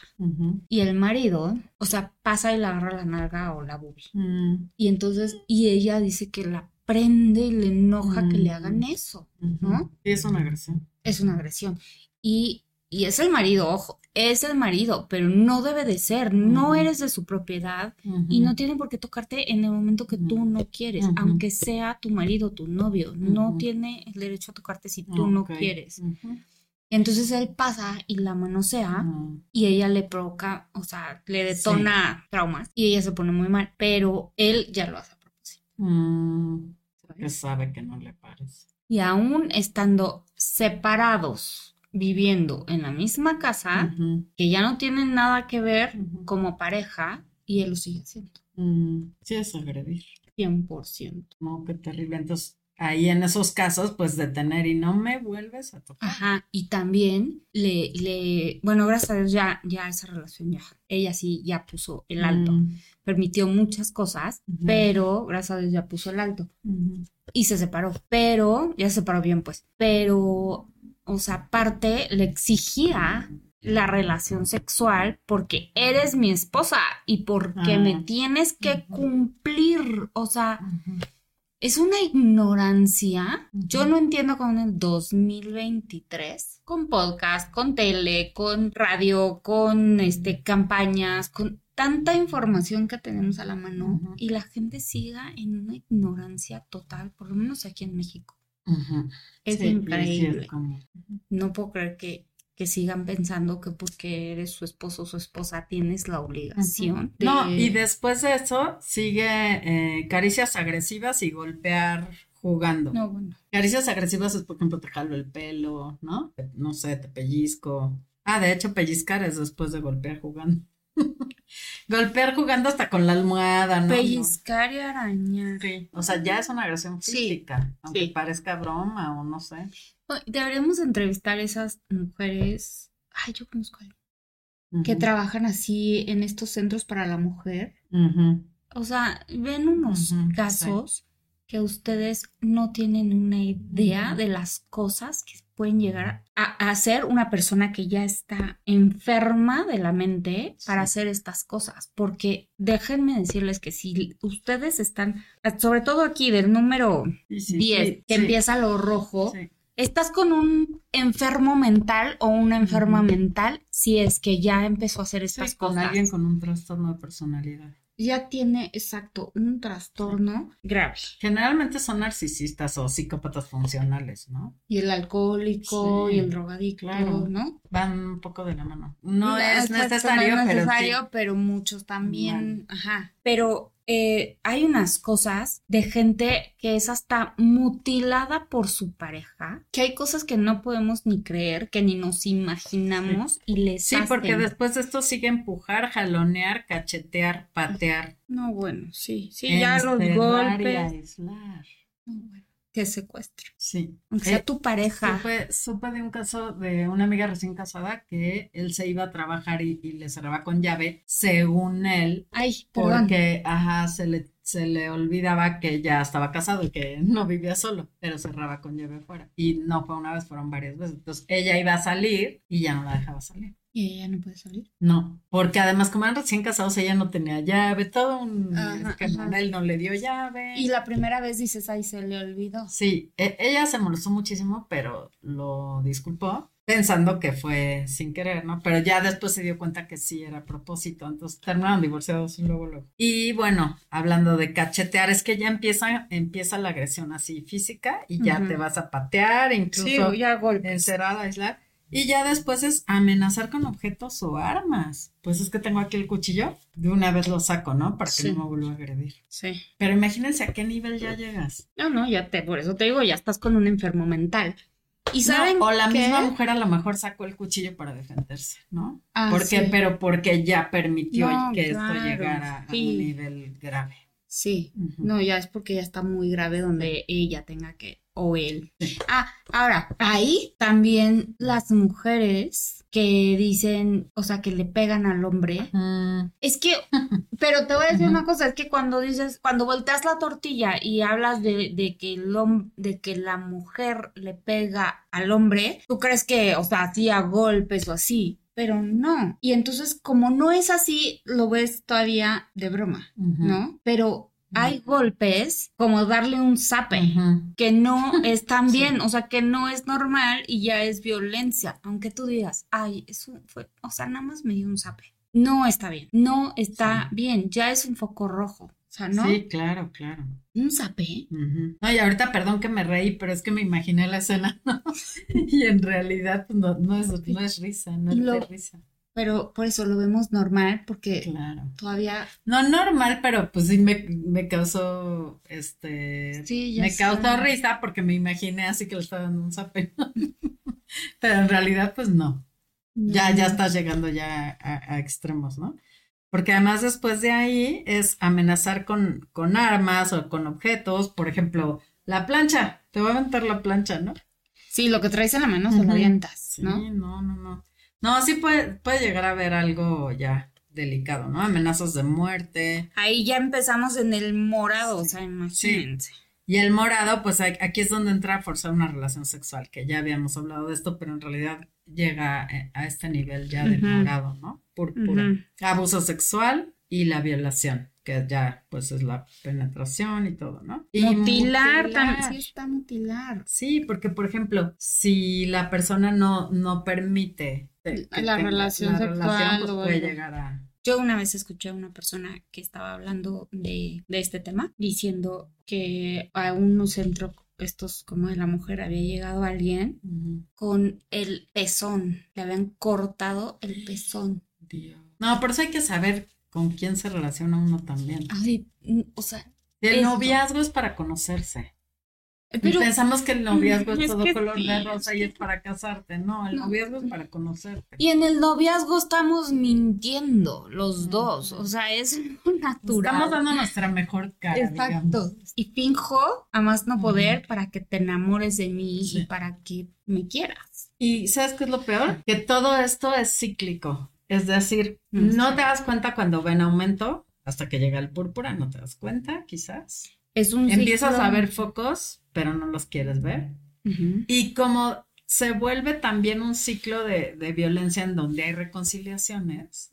Y el marido, o sea, pasa y le agarra la nalga o la boobie. Mm. Y entonces, y ella dice que la prende y le enoja que le hagan mm. eso, ¿no? Es una agresión. Es una agresión. Y y es el marido, ojo, es el marido, pero no debe de ser, no eres de su propiedad y no tiene por qué tocarte en el momento que tú no quieres, aunque sea tu marido, tu novio, no tiene el derecho a tocarte si tú no quieres. Entonces él pasa y la manosea y ella le provoca, o sea, le detona traumas y ella se pone muy mal, pero él ya lo hace a propósito. Mm, sabe que no le parece. Y aún estando separados, viviendo en la misma casa, que ya no tienen nada que ver como pareja, y él lo sigue haciendo. Mm, sí, es agredir. 100%. No, qué terrible. Entonces, ahí en esos casos, pues detener y no me vuelves a tocar. Ajá, y también le, le, bueno, gracias a Dios ya, ya esa relación ya, ella sí ya puso el alto, mm. permitió muchas cosas, pero gracias a Dios ya puso el alto. Y se separó, pero, ya se separó bien pues, pero o sea, aparte le exigía la relación sexual porque eres mi esposa y porque me tienes que cumplir, o sea, es una ignorancia. Yo no entiendo cómo en el 2023, con podcast, con tele, con radio, con este campañas, con tanta información que tenemos a la mano y la gente siga en una ignorancia total, por lo menos aquí en México. Es increíble. No puedo creer que, que, sigan pensando que porque eres su esposo o su esposa tienes la obligación. No, y después de eso sigue eh, caricias agresivas y golpear jugando. No, bueno. Caricias agresivas es, por ejemplo, te jalo el pelo, ¿no? No sé, te pellizco. Ah, de hecho, pellizcar es después de golpear jugando. Golpear jugando hasta con la almohada, ¿no? Pellizcar y arañar. Sí. O sea, ya es una agresión física, aunque parezca broma o no sé. Deberíamos entrevistar a esas mujeres. Ay, yo conozco a Que trabajan así en estos centros para la mujer. O sea, ven unos casos que ustedes no tienen una idea de las cosas que pueden llegar a, ser una persona que ya está enferma de la mente para hacer estas cosas. Porque déjenme decirles que si ustedes están, sobre todo aquí del número 10, que empieza lo rojo, estás con un enfermo mental o una enferma mental si es que ya empezó a hacer estas cosas. Con alguien con un trastorno de personalidad ya tiene exacto un trastorno grave. Generalmente son narcisistas o psicópatas funcionales, ¿no? Y el alcohólico y el drogadicto, ¿no? Van un poco de la mano. No, es necesario, no es necesario, pero, muchos también, ajá. Pero eh, hay unas cosas de gente que es hasta mutilada por su pareja, que hay cosas que no podemos ni creer, que ni nos imaginamos y les Sí, porque después de esto sigue empujar, jalonear, cachetear, patear. No, bueno, sí, sí, ya los golpes. No, bueno que secuestro. Sí. Aunque sea eh, tu pareja. Supe, de un caso de una amiga recién casada que él se iba a trabajar y, le cerraba con llave, según él. Ay, Porque, ajá, se le, se le olvidaba que ya estaba casado y que no vivía solo, pero cerraba con llave afuera. Y no fue una vez, fueron varias veces. Entonces ella iba a salir y ya no la dejaba salir. ¿Y ella no puede salir? No, porque además como eran recién casados, ella no tenía llave, todo un él no le dio llave. Y la primera vez dices, ay, se le olvidó. Sí, e, ella se molestó muchísimo, pero lo disculpó pensando que fue sin querer, ¿no? Pero ya después se dio cuenta que sí era a propósito, entonces terminaron divorciados y luego luego. Y bueno, hablando de cachetear, es que ya empieza, empieza la agresión así física y ya te vas a patear, incluso sí, ya golpes. encerrar, aislar. Y ya después es amenazar con objetos o armas. Pues es que tengo aquí el cuchillo, de una vez lo saco, ¿no? Para que no me vuelva a agredir. Sí. Pero imagínense a qué nivel ya llegas. No, no, ya te, por eso te digo, ya estás con un enfermo mental. Y saben o la misma mujer a lo mejor sacó el cuchillo para defenderse, ¿no? Ah, porque, pero porque ya permitió que esto llegara a un nivel grave. Sí, no, ya es porque ya está muy grave donde ella tenga que o él. Ah, ahora, ahí también las mujeres que dicen, o sea, que le pegan al hombre. Es que, pero te voy a decir una cosa, es que cuando dices, cuando volteas la tortilla y hablas de, de que el de que la mujer le pega al hombre, tú crees que, o sea, así a golpes o así pero no. Y entonces, como no es así, lo ves todavía de broma, ¿no? Pero hay golpes como darle un zape, que no es tan bien, o sea, que no es normal y ya es violencia, aunque tú digas, ay, eso fue, o sea, nada más me dio un zape. No está bien, no está bien, ya es un foco rojo. O sea, ¿no? Sí, claro, claro. Un zape. No, y ahorita perdón que me reí, pero es que me imaginé la escena, ¿no? y en realidad pues, no, no, es, no es risa, no es de risa pero por eso lo vemos normal, porque todavía... No normal, pero pues sí me, me causó, este... Sí, ya Me causó risa porque me imaginé así que le estaba dando un zape. pero en realidad, pues no. Ya, ya estás llegando ya a, extremos, ¿no? Porque además después de ahí es amenazar con, con armas o con objetos, por ejemplo, la plancha, te voy a aventar la plancha, ¿no? Sí, lo que traes en la mano se lo avientas, ¿no? Sí, no, no, no. No, sí puede, puede llegar a haber algo ya delicado, ¿no? Amenazas de muerte. Ahí ya empezamos en el morado, o sea, imagínense. Y el morado, pues aquí es donde entra a forzar una relación sexual, que ya habíamos hablado de esto, pero en realidad llega eh, a este nivel ya del morado, ¿no? Por, abuso sexual y la violación, que ya pues es la penetración y todo, ¿no? Y mutilar, también. Sí, está mutilar. Sí, porque por ejemplo, si la persona no, no permite la relación sexual pues, puede llegar a... Yo una vez escuché a una persona que estaba hablando de, este tema, diciendo que a un centro estos como de la mujer había llegado alguien con el pezón, le habían cortado el pezón. No, por eso hay que saber con quién se relaciona uno también. Ay, o sea. El noviazgo es para conocerse. Pensamos que el noviazgo es, todo color de rosa y es para casarte. No, el noviazgo es para conocerte. Y en el noviazgo estamos mintiendo los dos. O sea, es natural. Estamos dando nuestra mejor cara. Exacto. Y finjo a más no poder para que te enamores de mí y para que me quieras. Y ¿sabes qué es lo peor? Que todo esto es cíclico. Es decir, no te das cuenta cuando ven aumento hasta que llega el púrpura, no te das cuenta, quizás. Es un Empiezas a ver focos pero no los quieres ver. Y como se vuelve también un ciclo de, violencia en donde hay reconciliaciones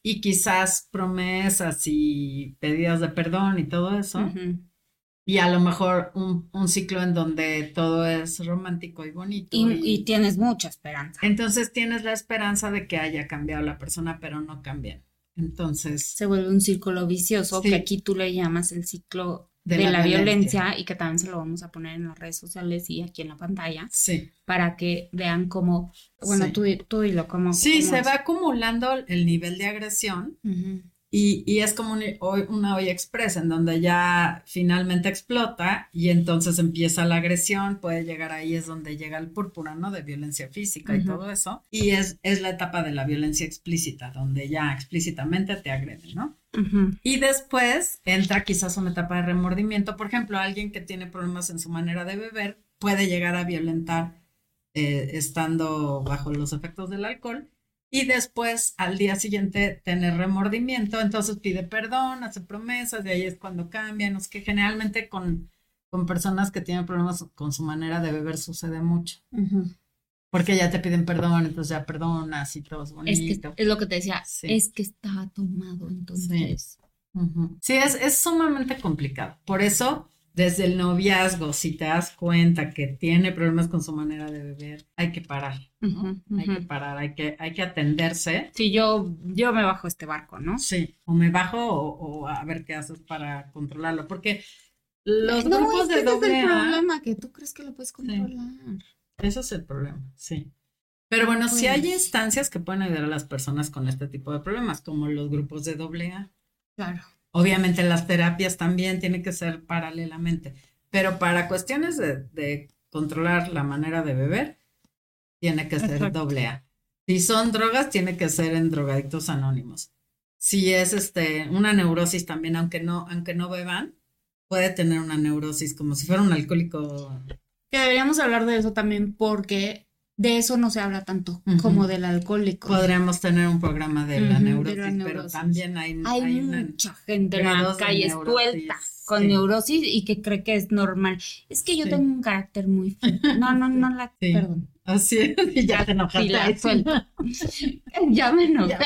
y quizás promesas y pedidas de perdón y todo eso, y a lo mejor un, un, ciclo en donde todo es romántico y bonito. Y, tienes mucha esperanza. Entonces tienes la esperanza de que haya cambiado la persona, pero no cambian. Entonces. Se vuelve un círculo vicioso que aquí tú le llamas el ciclo de, la, violencia. y que también se lo vamos a poner en las redes sociales y aquí en la pantalla. Sí. Para que vean cómo, bueno, tú, tú y lo como. Sí, se va acumulando el nivel de agresión. Y, y, es como una olla expresa en donde ya finalmente explota y entonces empieza la agresión, puede llegar ahí, es donde llega el púrpura, ¿no? De violencia física y todo eso. Y es, es la etapa de la violencia explícita, donde ya explícitamente te agreden, ¿no? Y después entra quizás una etapa de remordimiento. Por ejemplo, alguien que tiene problemas en su manera de beber puede llegar a violentar eh, estando bajo los efectos del alcohol y después al día siguiente tener remordimiento, entonces pide perdón, hace promesas, de ahí es cuando cambian, es que generalmente con, con personas que tienen problemas con su manera de beber sucede mucho. Porque ya te piden perdón, entonces ya perdonas y todo es bonito. Es, que, es lo que te decía, es que está tomado, entonces. Sí, es, es sumamente complicado. Por eso desde el noviazgo, si te das cuenta que tiene problemas con su manera de beber, hay que parar, Hay que parar, hay que, hay que atenderse. Sí, yo, yo me bajo este barco, ¿no? Sí, o me bajo o, a ver qué haces para controlarlo, porque los grupos de doble es el problema, que tú crees que lo puedes controlar. Eso es el problema, sí. Pero bueno, sí hay pues instancias que pueden ayudar a las personas con este tipo de problemas, como los grupos de doble A. Claro. Obviamente las terapias también tienen que ser paralelamente, pero para cuestiones de, controlar la manera de beber, tiene que ser doble A. Si son drogas, tiene que ser en drogadictos anónimos. Si es este una neurosis también, aunque no, aunque no beban, puede tener una neurosis como si fuera un alcohólico. Que deberíamos hablar de eso también porque de eso no se habla tanto como del alcohólico. Podríamos tener un programa de, la, neurosis, pero también hay, hay, mucha gente en la calle suelta con neurosis y que cree que es normal. Es que yo tengo un carácter muy fuerte. No, no, no la, perdón. Así es, ya te enojaste. la suelto. ya me enojé.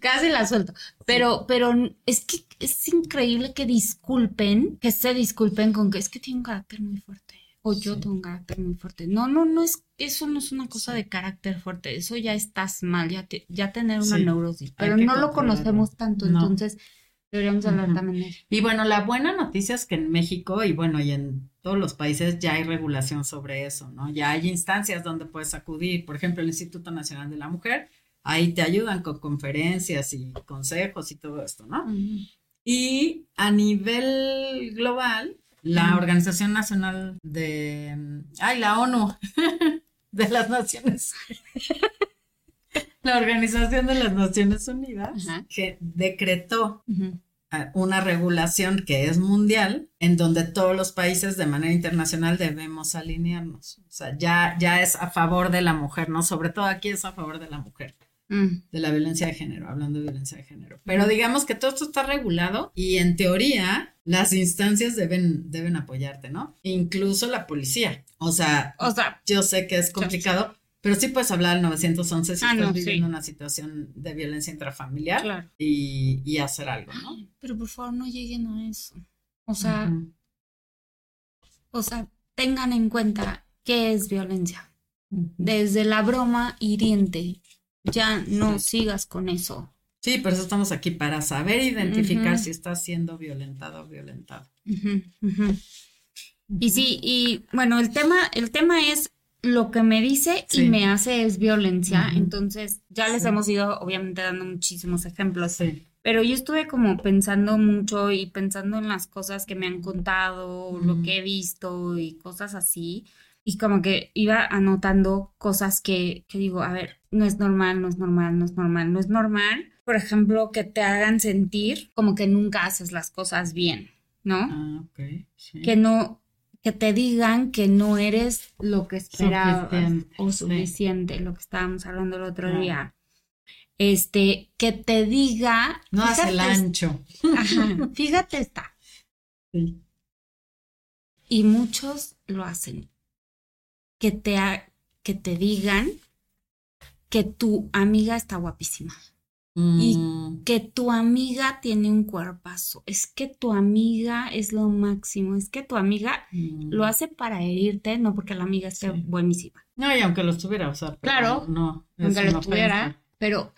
Casi la suelto. Pero, pero es que es increíble que disculpen, que se disculpen con que es que tiene un carácter muy fuerte o yo tengo un carácter muy fuerte. No, no, no es, eso no es una cosa de carácter fuerte, eso ya estás mal, ya, ya tener una neurosis, pero no lo conocemos tanto, entonces deberíamos hablar también de eso. Y bueno, la buena noticia es que en México y bueno, y en todos los países ya hay regulación sobre eso, ¿no? Ya hay instancias donde puedes acudir, por ejemplo, el Instituto Nacional de la Mujer, ahí te ayudan con conferencias y consejos y todo esto, ¿no? Y a nivel global, la Organización Nacional de, ay, la ONU de las Naciones, la Organización de las Naciones Unidas, que decretó una regulación que es mundial, en donde todos los países de manera internacional debemos alinearnos. O sea, ya, ya es a favor de la mujer, ¿no? Sobre todo aquí es a favor de la mujer. Mm. de la violencia de género, hablando de violencia de género. Pero digamos que todo esto está regulado y en teoría las instancias deben, deben apoyarte, ¿no? Incluso la policía. O sea, o sea yo sé que es complicado, pero sí puedes hablar al 911 si ah, estás viviendo una situación de violencia intrafamiliar y, hacer algo, ¿no? Pero por favor no lleguen a eso. O sea, o sea, tengan en cuenta qué es violencia. Desde la broma hiriente ya no sigas con eso. Sí, por eso estamos aquí, para saber identificar si estás siendo violentado o violentado. Y sí, y bueno, el tema, el tema es lo que me dice y me hace es violencia. Entonces, ya les hemos ido, obviamente, dando muchísimos ejemplos. Pero yo estuve como pensando mucho y pensando en las cosas que me han contado, lo que he visto y cosas así y como que iba anotando cosas que, que digo, a ver, no es normal, no es normal, no es normal, no es normal. Por ejemplo, que te hagan sentir como que nunca haces las cosas bien, ¿no? Ah, Que no, que te digan que no eres lo que esperabas o suficiente, lo que estábamos hablando el otro día. Este, que te diga. No hace el ancho. Ajá, fíjate está. Sí. Y muchos lo hacen que te, que te digan que tu amiga está guapísima. y mm. que tu amiga tiene un cuerpazo, es que tu amiga es lo máximo, es que tu amiga lo mm. hace para herirte, no porque la amiga esté buenísima. No, y aunque lo estuviera, o sea, claro, no, aunque lo estuviera, pero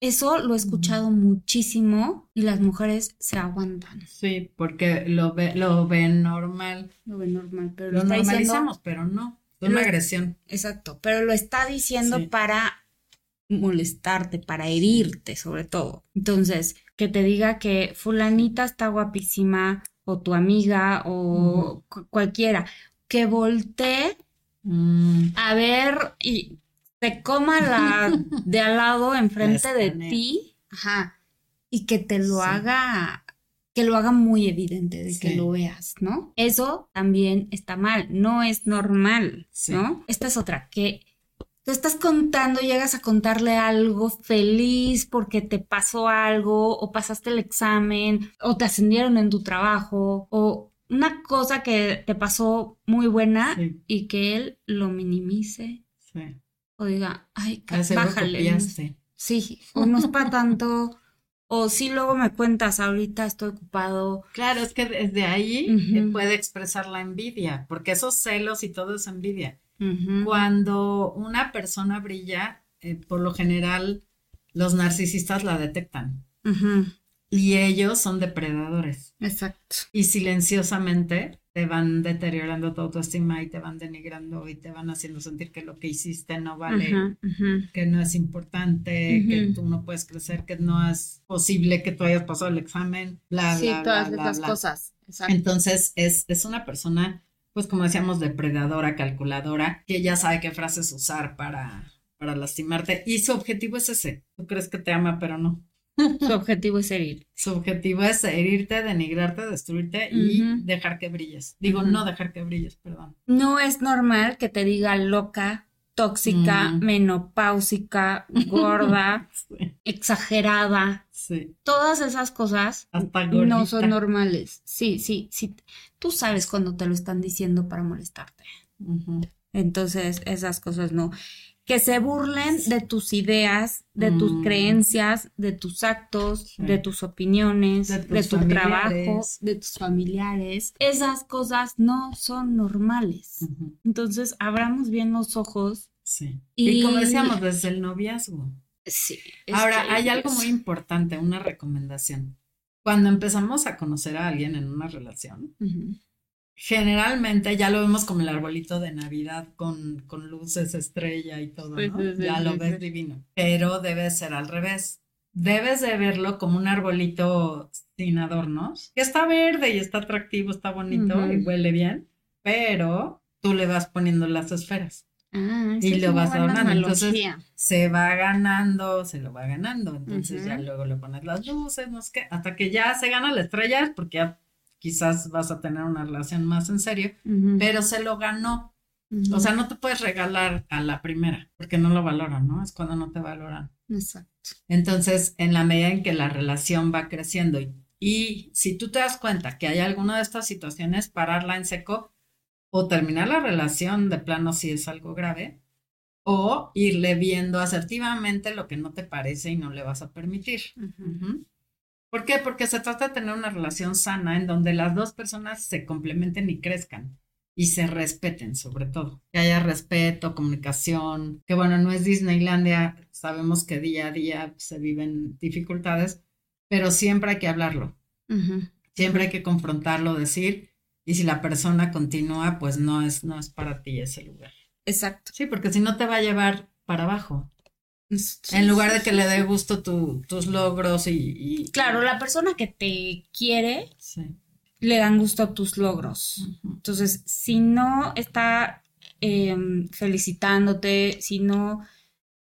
eso lo he escuchado muchísimo y las mujeres se aguantan. Sí, porque lo, ve, lo ven normal. Lo ven normal, pero lo, normalizamos, pero no. Una agresión. Exacto, pero lo está diciendo para molestarte, para herirte sobre todo. Entonces, que te diga que fulanita está guapísima o tu amiga o cualquiera, que voltee mm. a ver y te coma la de al lado enfrente de ti, ajá, y que te lo haga que lo haga muy evidente de que lo veas, ¿no? Eso también está mal, no es normal, ¿no? Esta es otra, que tú estás contando, llegas a contarle algo feliz porque te pasó algo o pasaste el examen o te ascendieron en tu trabajo o una cosa que te pasó muy buena y que él lo minimice. Sí o diga, ay, bájale. Sí, o no es para tanto, o sí luego me cuentas, ahorita estoy ocupado. Claro, es que desde ahí puede expresar la envidia, porque esos celos y todo es envidia. Cuando una persona brilla, eh, por lo general los narcisistas la detectan. Y ellos son depredadores. Exacto. Y silenciosamente te van deteriorando tu autoestima y te van denigrando y te van haciendo sentir que lo que hiciste no vale, que no es importante, que tú no puedes crecer, que no es posible que tú hayas pasado el examen, bla, bla, sí, todas esas cosas. Entonces es, es una persona, pues como decíamos, depredadora, calculadora, que ya sabe qué frases usar para, para lastimarte y su objetivo es ese. Tú crees que te ama, pero no. Su objetivo es herir. Su objetivo es herirte, denigrarte, destruirte y dejar que brilles. Digo, no dejar que brilles, perdón. No es normal que te diga loca, tóxica, menopáusica, gorda, exagerada. Sí. Todas esas cosas no son normales. Sí, sí, sí. Tú sabes cuando te lo están diciendo para molestarte. Entonces, esas cosas no que se burlen de tus ideas, de tus mm. creencias, de tus actos, de tus opiniones, de, tu trabajo, de tus familiares. Esas cosas no son normales. Entonces, abramos bien los ojos. Sí. Y, como decíamos, desde el noviazgo. Sí. Ahora, hay algo muy importante, una recomendación. Cuando empezamos a conocer a alguien en una relación, generalmente ya lo vemos como el arbolito de Navidad con, con luces, estrella y todo, ¿no? ya lo ves divino. Pero debe ser al revés. Debes de verlo como un arbolito sin adornos, que está verde y está atractivo, está bonito y huele bien, pero tú le vas poniendo las esferas. Ah, y lo vas adornando. Entonces se va ganando, se lo va ganando. Entonces ya luego le pones las luces, no sé qué, hasta que ya se gana la estrella, porque ya quizás vas a tener una relación más en serio, pero se lo ganó. O sea, no te puedes regalar a la primera, porque no lo valoran, ¿no? Es cuando no te valoran. Exacto. Entonces, en la medida en que la relación va creciendo y, y si tú te das cuenta que hay alguna de estas situaciones, pararla en seco o terminar la relación de plano si es algo grave, o irle viendo asertivamente lo que no te parece y no le vas a permitir. ¿Por qué? Porque se trata de tener una relación sana en donde las dos personas se complementen y crezcan y se respeten sobre todo. Que haya respeto, comunicación, que bueno, no es Disneylandia, sabemos que día a día se viven dificultades, pero siempre hay que hablarlo. Siempre hay que confrontarlo, decir, y si la persona continúa, pues no es, no es para ti ese lugar. Exacto. Sí, porque si no te va a llevar para abajo. En lugar de que le dé gusto tus logros y, Claro, la persona que te quiere le dan gusto a tus logros. Entonces, si no está em, felicitándote, si no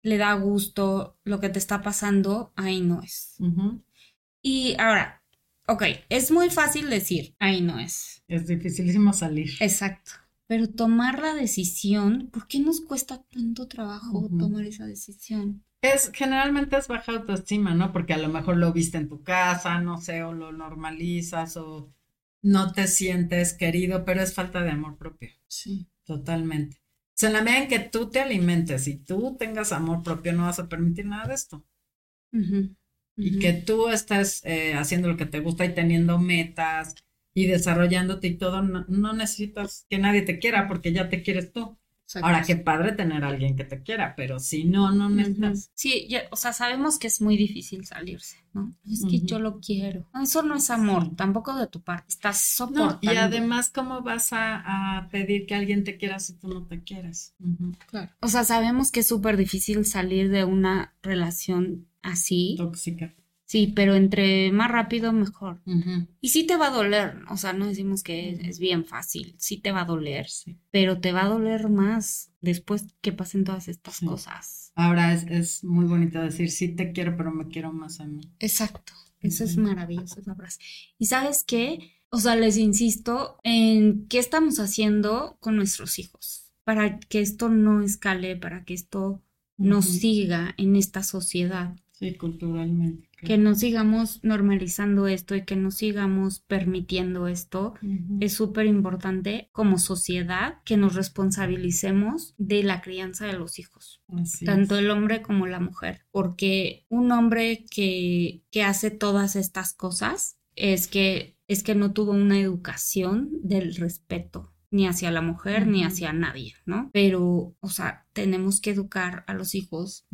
le da gusto lo que te está pasando, ahí no es. Y ahora, ok, es muy fácil decir, ahí no es. Es dificilísimo salir. Exacto. Pero tomar la decisión, ¿por qué nos cuesta tanto trabajo tomar esa decisión? Es, generalmente es baja autoestima, ¿no? Porque a lo mejor lo viste en tu casa, no sé, o lo normalizas, o no te sientes querido, pero es falta de amor propio. Sí. Totalmente. O sea, en la medida en que tú te alimentes y tú tengas amor propio, no vas a permitir nada de esto. y que tú estás eh, haciendo lo que te gusta y teniendo metas y desarrollándote y todo, no, necesitas que nadie te quiera porque ya te quieres tú. Ahora, qué padre tener a alguien que te quiera, pero si no, no necesitas. Sí, o sea, sabemos que es muy difícil salirse, ¿no? Es que yo lo quiero. eso no es amor, tampoco de tu parte. Estás soportando. y además, ¿cómo vas a, pedir que alguien te quiera si tú no te quieres? Claro. O sea, sabemos que es súper difícil salir de una relación así. Tóxica. Sí, pero entre más rápido, mejor. Y sí te va a doler, o sea, no decimos que es, bien fácil, sí te va a doler, pero te va a doler más después que pasen todas estas cosas. Ahora es, es, muy bonito decir, sí te quiero, pero me quiero más a mí. Exacto, eso es maravilloso, esa frase. Y sabes qué, o sea, les insisto en qué estamos haciendo con nuestros hijos para que esto no escale, para que esto no siga en esta sociedad. Sí, culturalmente. Que no sigamos normalizando esto y que no sigamos permitiendo esto es súper importante como sociedad que nos responsabilicemos de la crianza de los hijos, tanto el hombre como la mujer, porque un hombre que, que hace todas estas cosas es que, es que no tuvo una educación del respeto, ni hacia la mujer ni hacia nadie, ¿no? Pero, o sea, tenemos que educar a los hijos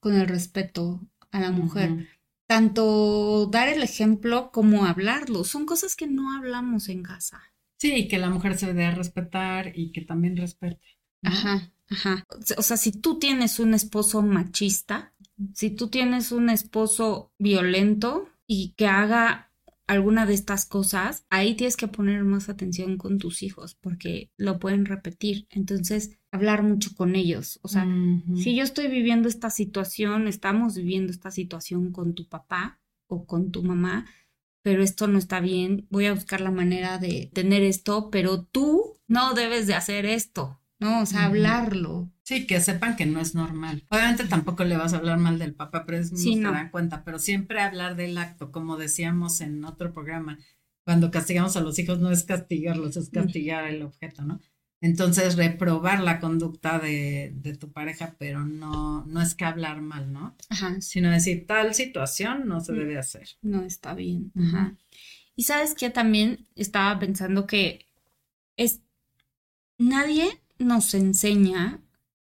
con el respeto a la mujer. Tanto dar el ejemplo como hablarlo. Son cosas que no hablamos en casa. Sí, que la mujer se debe respetar y que también respete. Ajá, ajá. O sea, si tú tienes un esposo machista, si tú tienes un esposo violento y que haga alguna de estas cosas, ahí tienes que poner más atención con tus hijos porque lo pueden repetir. Entonces, hablar mucho con ellos. O sea, si yo estoy viviendo esta situación, estamos viviendo esta situación con tu papá o con tu mamá, pero esto no está bien, voy a buscar la manera de tener esto, pero tú no debes de hacer esto, ¿no? O sea, hablarlo. Sí, que sepan que no es normal. Obviamente tampoco le vas a hablar mal del papá, pero es sí, no se dan cuenta, pero siempre hablar del acto, como decíamos en otro programa, cuando castigamos a los hijos no es castigarlos, es castigar el objeto, ¿no? Entonces, reprobar la conducta de, tu pareja, pero no, no es que hablar mal, ¿no? Ajá. Sino decir, tal situación no se mm. debe hacer. No está bien. Ajá. Y sabes que también estaba pensando que es nadie nos enseña,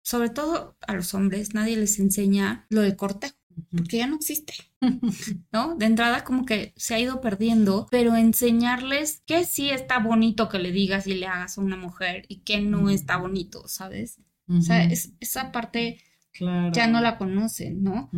sobre todo a los hombres, nadie les enseña lo de cortejo porque ya no existe, ¿no? De entrada como que se ha ido perdiendo, pero enseñarles que sí está bonito que le digas y le hagas a una mujer y que no está bonito, ¿sabes? O sea, esa parte ya no la conocen, ¿no?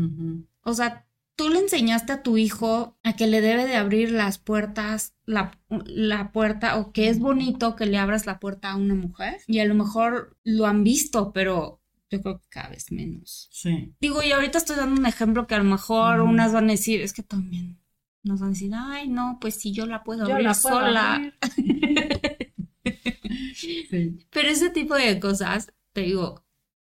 O sea, tú le enseñaste a tu hijo a que le debe de abrir las puertas, la, la, puerta, o que es bonito que le abras la puerta a una mujer, y a lo mejor lo han visto, pero yo creo que cada vez menos. Sí. Digo, y ahorita estoy dando un ejemplo que a lo mejor unas van a decir, es que también nos van a decir, ay, no, pues si yo la puedo abrir sola. sí. Pero ese tipo de cosas, te digo,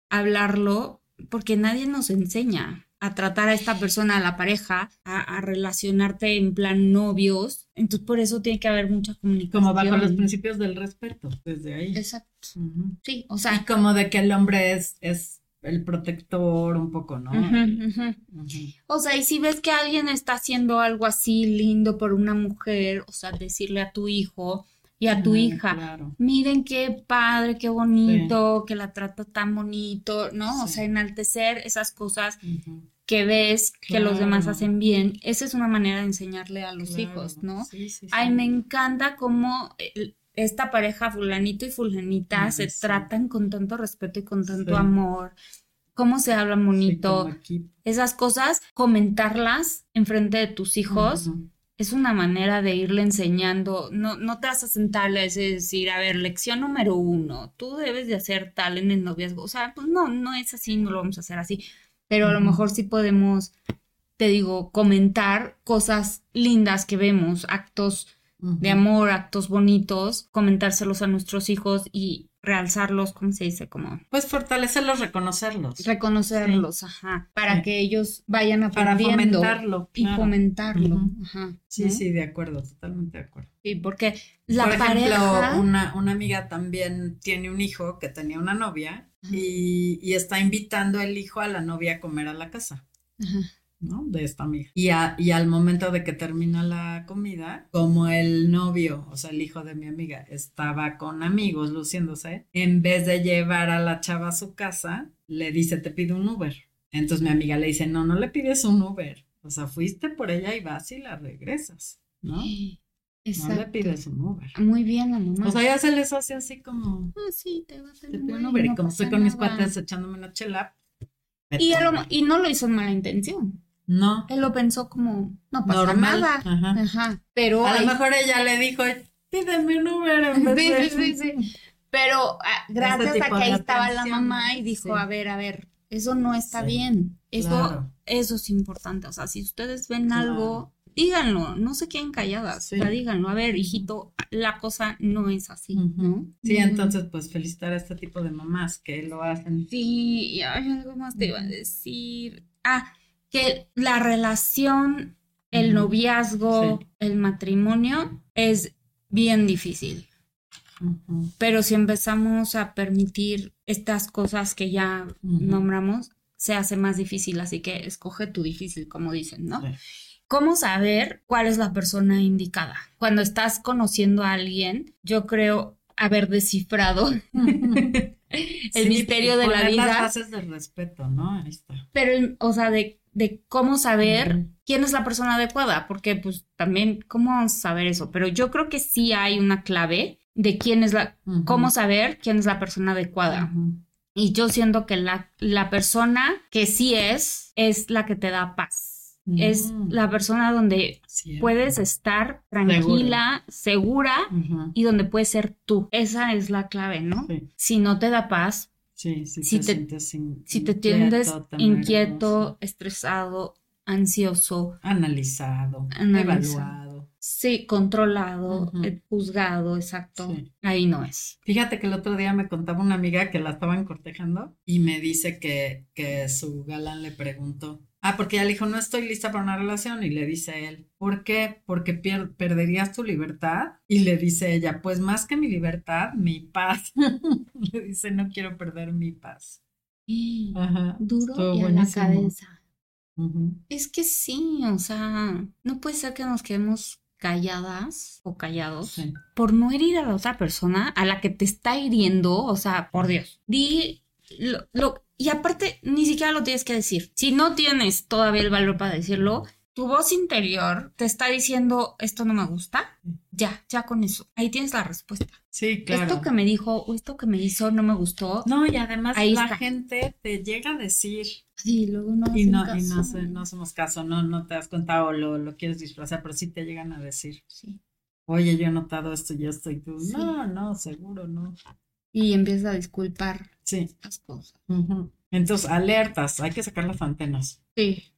hablarlo, porque nadie nos enseña a tratar a esta persona, a la pareja, a, relacionarte en plan novios. Entonces, por eso tiene que haber mucha comunicación. Como bajo los principios del respeto, desde ahí. Exacto. Sí, o sea. Y como de que el hombre es, es el protector un poco, ¿no? O sea, y si ves que alguien está haciendo algo así lindo por una mujer, o sea, decirle a tu hijo, y a tu hija. Miren qué padre, qué bonito, que la trata tan bonito, ¿no? O sea, enaltecer esas cosas que ves que los demás hacen bien. Esa es una manera de enseñarle a los hijos, ¿no? Ay, me encanta cómo esta pareja fulanito y fulanita se tratan con tanto respeto y con tanto amor. Cómo se hablan bonito. Esas cosas, comentarlas en frente de tus hijos es una manera de irle enseñando, no, no te vas a sentarle a decir, a ver, lección número uno, tú debes de hacer tal en el noviazgo, o sea, pues no, no es así, no lo vamos a hacer así, pero a lo mejor sí podemos, te digo, comentar cosas lindas que vemos, actos de amor, actos bonitos, comentárselos a nuestros hijos y realzarlos, ¿cómo se dice? Como... Pues fortalecerlos, reconocerlos. Reconocerlos, ajá, para que ellos vayan aprendiendo. Para fomentarlo. Y fomentarlo, ajá. Sí, sí, de acuerdo, totalmente de acuerdo. Sí, porque la Por ejemplo, una, una amiga también tiene un hijo que tenía una novia y, y, está invitando el hijo a la novia a comer a la casa. Ajá. ¿No? De esta amiga. Y, y al momento de que termina la comida, como el novio, o sea, el hijo de mi amiga, estaba con amigos luciéndose, en vez de llevar a la chava a su casa, le dice, te pido un Uber. Entonces mi amiga le dice, no, no le pides un Uber. O sea, fuiste por ella y vas y la regresas, ¿no? Exacto. No le pides un Uber. Muy bien, mamá. O sea, ya se les hace así como. Ah, sí, te va a un Uber. y como estoy con mis cuates echándome una chela. Y, y no lo hizo en mala intención. No. Él lo pensó como, no pasa nada. Ajá. Pero. A lo mejor ella le dijo, pídeme un vez sí, sí, sí, Pero ah, gracias a que ahí estaba la mamá y dijo, a ver, a ver, eso no está bien. Eso, eso es importante. O sea, si ustedes ven algo, díganlo, no se queden calladas, o sea, díganlo, a ver, hijito, la cosa no es así, ¿no? Sí, entonces, pues felicitar a este tipo de mamás que lo hacen. Sí, y algo más te iba a decir. Ah, que la relación, el noviazgo, el matrimonio es bien difícil. Pero si empezamos a permitir estas cosas que ya nombramos, se hace más difícil, así que escoge tu difícil, como dicen, ¿no? ¿Cómo saber cuál es la persona indicada? Cuando estás conociendo a alguien, yo creo haber descifrado el misterio de la vida. Las bases del respeto, ¿no? Ahí está. Pero, o sea, de de cómo saber quién es la persona adecuada, porque pues también, ¿cómo saber eso? Pero yo creo que sí hay una clave de quién es la, cómo saber quién es la persona adecuada. Y yo siento que la, la persona que sí es, es la que te da paz. Es mm. la persona donde puedes estar tranquila, segura, y donde puedes ser tú. Esa es la clave, ¿no? Si no te da paz, Sí, si te, si te tienes inquieto, estresado, ansioso, analizado, evaluado. Sí, controlado, eh, juzgado, exacto. Ahí no es. Fíjate que el otro día me contaba una amiga que la estaban cortejando y me dice que, que su galán le preguntó, Ah, porque ella le dijo, no estoy lista para una relación. Y le dice él, ¿por qué? Porque perderías tu libertad. Y le dice ella, pues más que mi libertad, mi paz. le dice, no quiero perder mi paz. Ajá, Duro y a la cabeza. Es que sí, o sea, no puede ser que nos quedemos calladas o callados por no herir a la otra persona a la que te está hiriendo, o sea, por Dios. Di lo, lo, y aparte, ni siquiera lo tienes que decir. Si no tienes todavía el valor para decirlo, tu voz interior te está diciendo esto no me gusta, ya, ya con eso. Ahí tienes la respuesta. Sí, claro. Esto que me dijo o esto que me hizo no me gustó. No, y además la gente te llega a decir. Sí, luego no. Y no, y no, no hacemos caso, no, no te das cuenta o lo, lo quieres disfrazar, pero sí te llegan a decir. Sí. Oye, yo he notado esto y esto y tú. No, no, seguro no. Y empieza a disculpar sí. las cosas. Entonces, alertas, hay que sacar las antenas. Sí.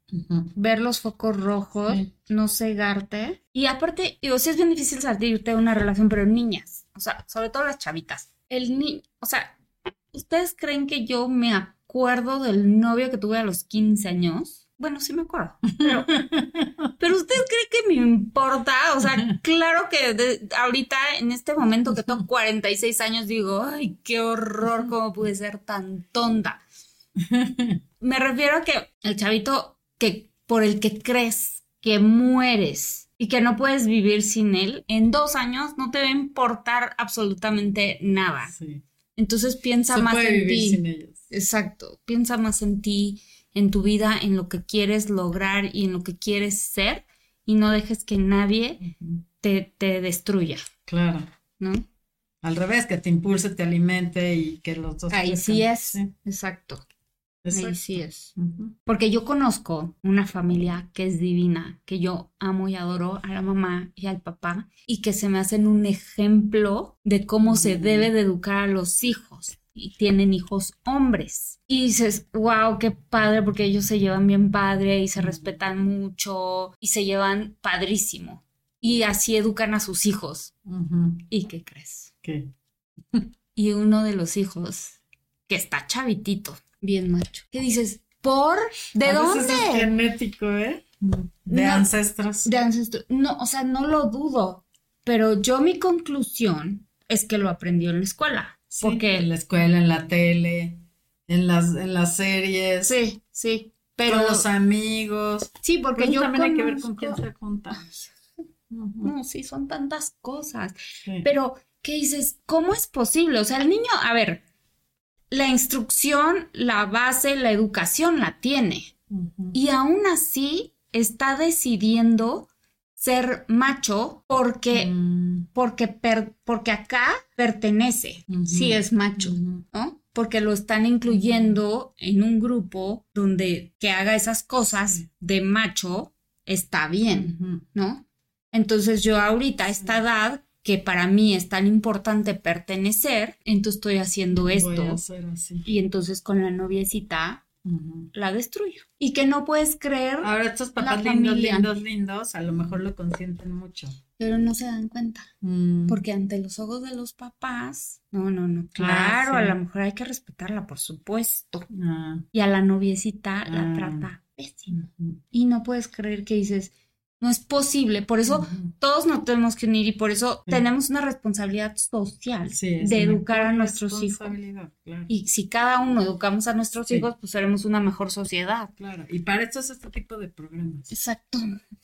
Ver los focos rojos, no cegarte. Y aparte, digo, sí es bien difícil salirte de una relación, pero niñas, o sea, sobre todo las chavitas. El ni, o sea, ¿ustedes creen que yo me acuerdo del novio que tuve a los 15 años? Bueno, sí me acuerdo. Pero, pero ¿usted cree que me importa? O sea, claro que ahorita, en este momento que tengo 46 años, digo, ay, qué horror, cómo pude ser tan tonta. Me refiero a que el chavito que por el que crees que mueres y que no puedes vivir sin él, en dos años no te va a importar absolutamente nada. Entonces piensa más en ti. Exacto. Piensa más en ti en tu vida, en lo que quieres lograr y en lo que quieres ser y no dejes que nadie te, te, destruya. Claro. ¿No? Al revés, que te impulse, te alimente y que los dos. Ahí sí es, exacto. Ahí sí es. Porque yo conozco una familia que es divina, que yo amo y adoro a la mamá y al papá y que se me hacen un ejemplo de cómo se debe de educar a los hijos y tienen hijos hombres. Y dices, wow, qué padre, porque ellos se llevan bien padre y se respetan mucho y se llevan padrísimo. Y así educan a sus hijos. ¿Y qué crees? ¿Qué? y uno de los hijos, que está chavitito, bien macho, ¿qué dices? ¿Por? ¿De dónde? es genético, ¿eh? De ancestros. De ancestros. No, o sea, no lo dudo. Pero yo mi conclusión es que lo aprendió en la escuela porque en la escuela, en la tele, en las, en las series. Sí, sí. Pero, con los amigos. Sí, porque pues yo también hay que ver con quién se junta. No, sí, son tantas cosas. Pero, ¿qué dices? ¿Cómo es posible? O sea, el niño, a ver, la instrucción, la base, la educación la tiene. Y aún así está decidiendo ser macho porque, mm. porque, porque acá pertenece, si es macho, ¿no? Porque lo están incluyendo en un grupo donde que haga esas cosas de macho está bien, ¿no? Entonces yo ahorita a esta edad que para mí es tan importante pertenecer, entonces estoy haciendo esto. Y entonces con la noviecita la destruyo. Y que no puedes creer. Ahora estos papás lindos, lindos, lindos, a lo mejor lo consienten mucho. Pero no se dan cuenta. Mm. Porque ante los ojos de los papás, no, no, no. Claro, a lo mejor hay que respetarla, por supuesto. Ah. Y a la noviecita la ah. trata pésimo. Y no puedes creer que dices, no es posible. Por eso todos nos tenemos que unir y por eso tenemos una responsabilidad social de educar a nuestros hijos. Y si cada uno educamos a nuestros hijos, pues seremos una mejor sociedad. Claro, y para esto es este tipo de programas. Exacto.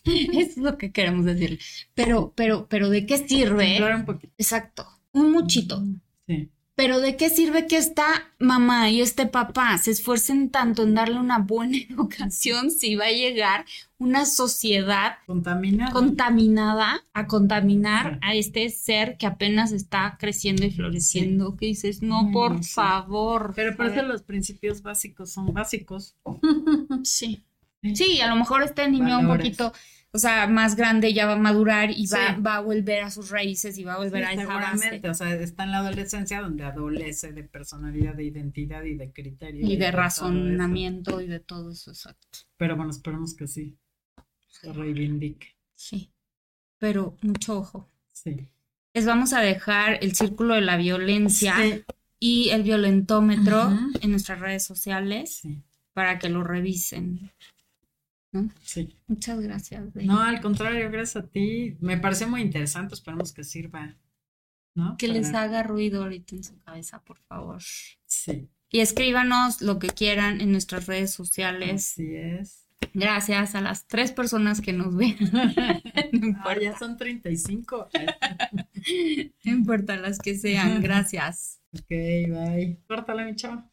Eso es lo que queremos decir. Pero, pero, pero ¿de qué sirve? un poquito. Exacto. Un muchito. Sí. Pero ¿de qué sirve que esta mamá y este papá se esfuercen tanto en darle una buena educación si va a llegar una sociedad contaminada, contaminada a contaminar a este ser que apenas está creciendo y floreciendo? Que dices, no, por favor. Pero por eso los principios básicos son básicos. Sí. Sí, a lo mejor este niño un poquito o sea, más grande ya va a madurar y va, va a volver a sus raíces y va a volver a esa seguramente, o sea, está en la adolescencia donde adolece de personalidad, de identidad y de criterio. Y, de, razonamiento y de todo eso, exacto. Pero bueno, esperemos que sí se reivindique. Sí, pero mucho ojo. Sí. Les vamos a dejar el círculo de la violencia y el violentómetro en nuestras redes sociales para que lo revisen. Sí. Muchas gracias. No, al contrario, gracias a ti. Me parece muy interesante, esperemos que sirva. ¿no? Que les haga ruido ahorita en su cabeza, por favor. Sí. Y escríbanos lo que quieran en nuestras redes sociales. Así es. Gracias a las tres personas que nos ven. no ya son 35. no importa las que sean, gracias. Ok, bye. Córtale, mi chavo.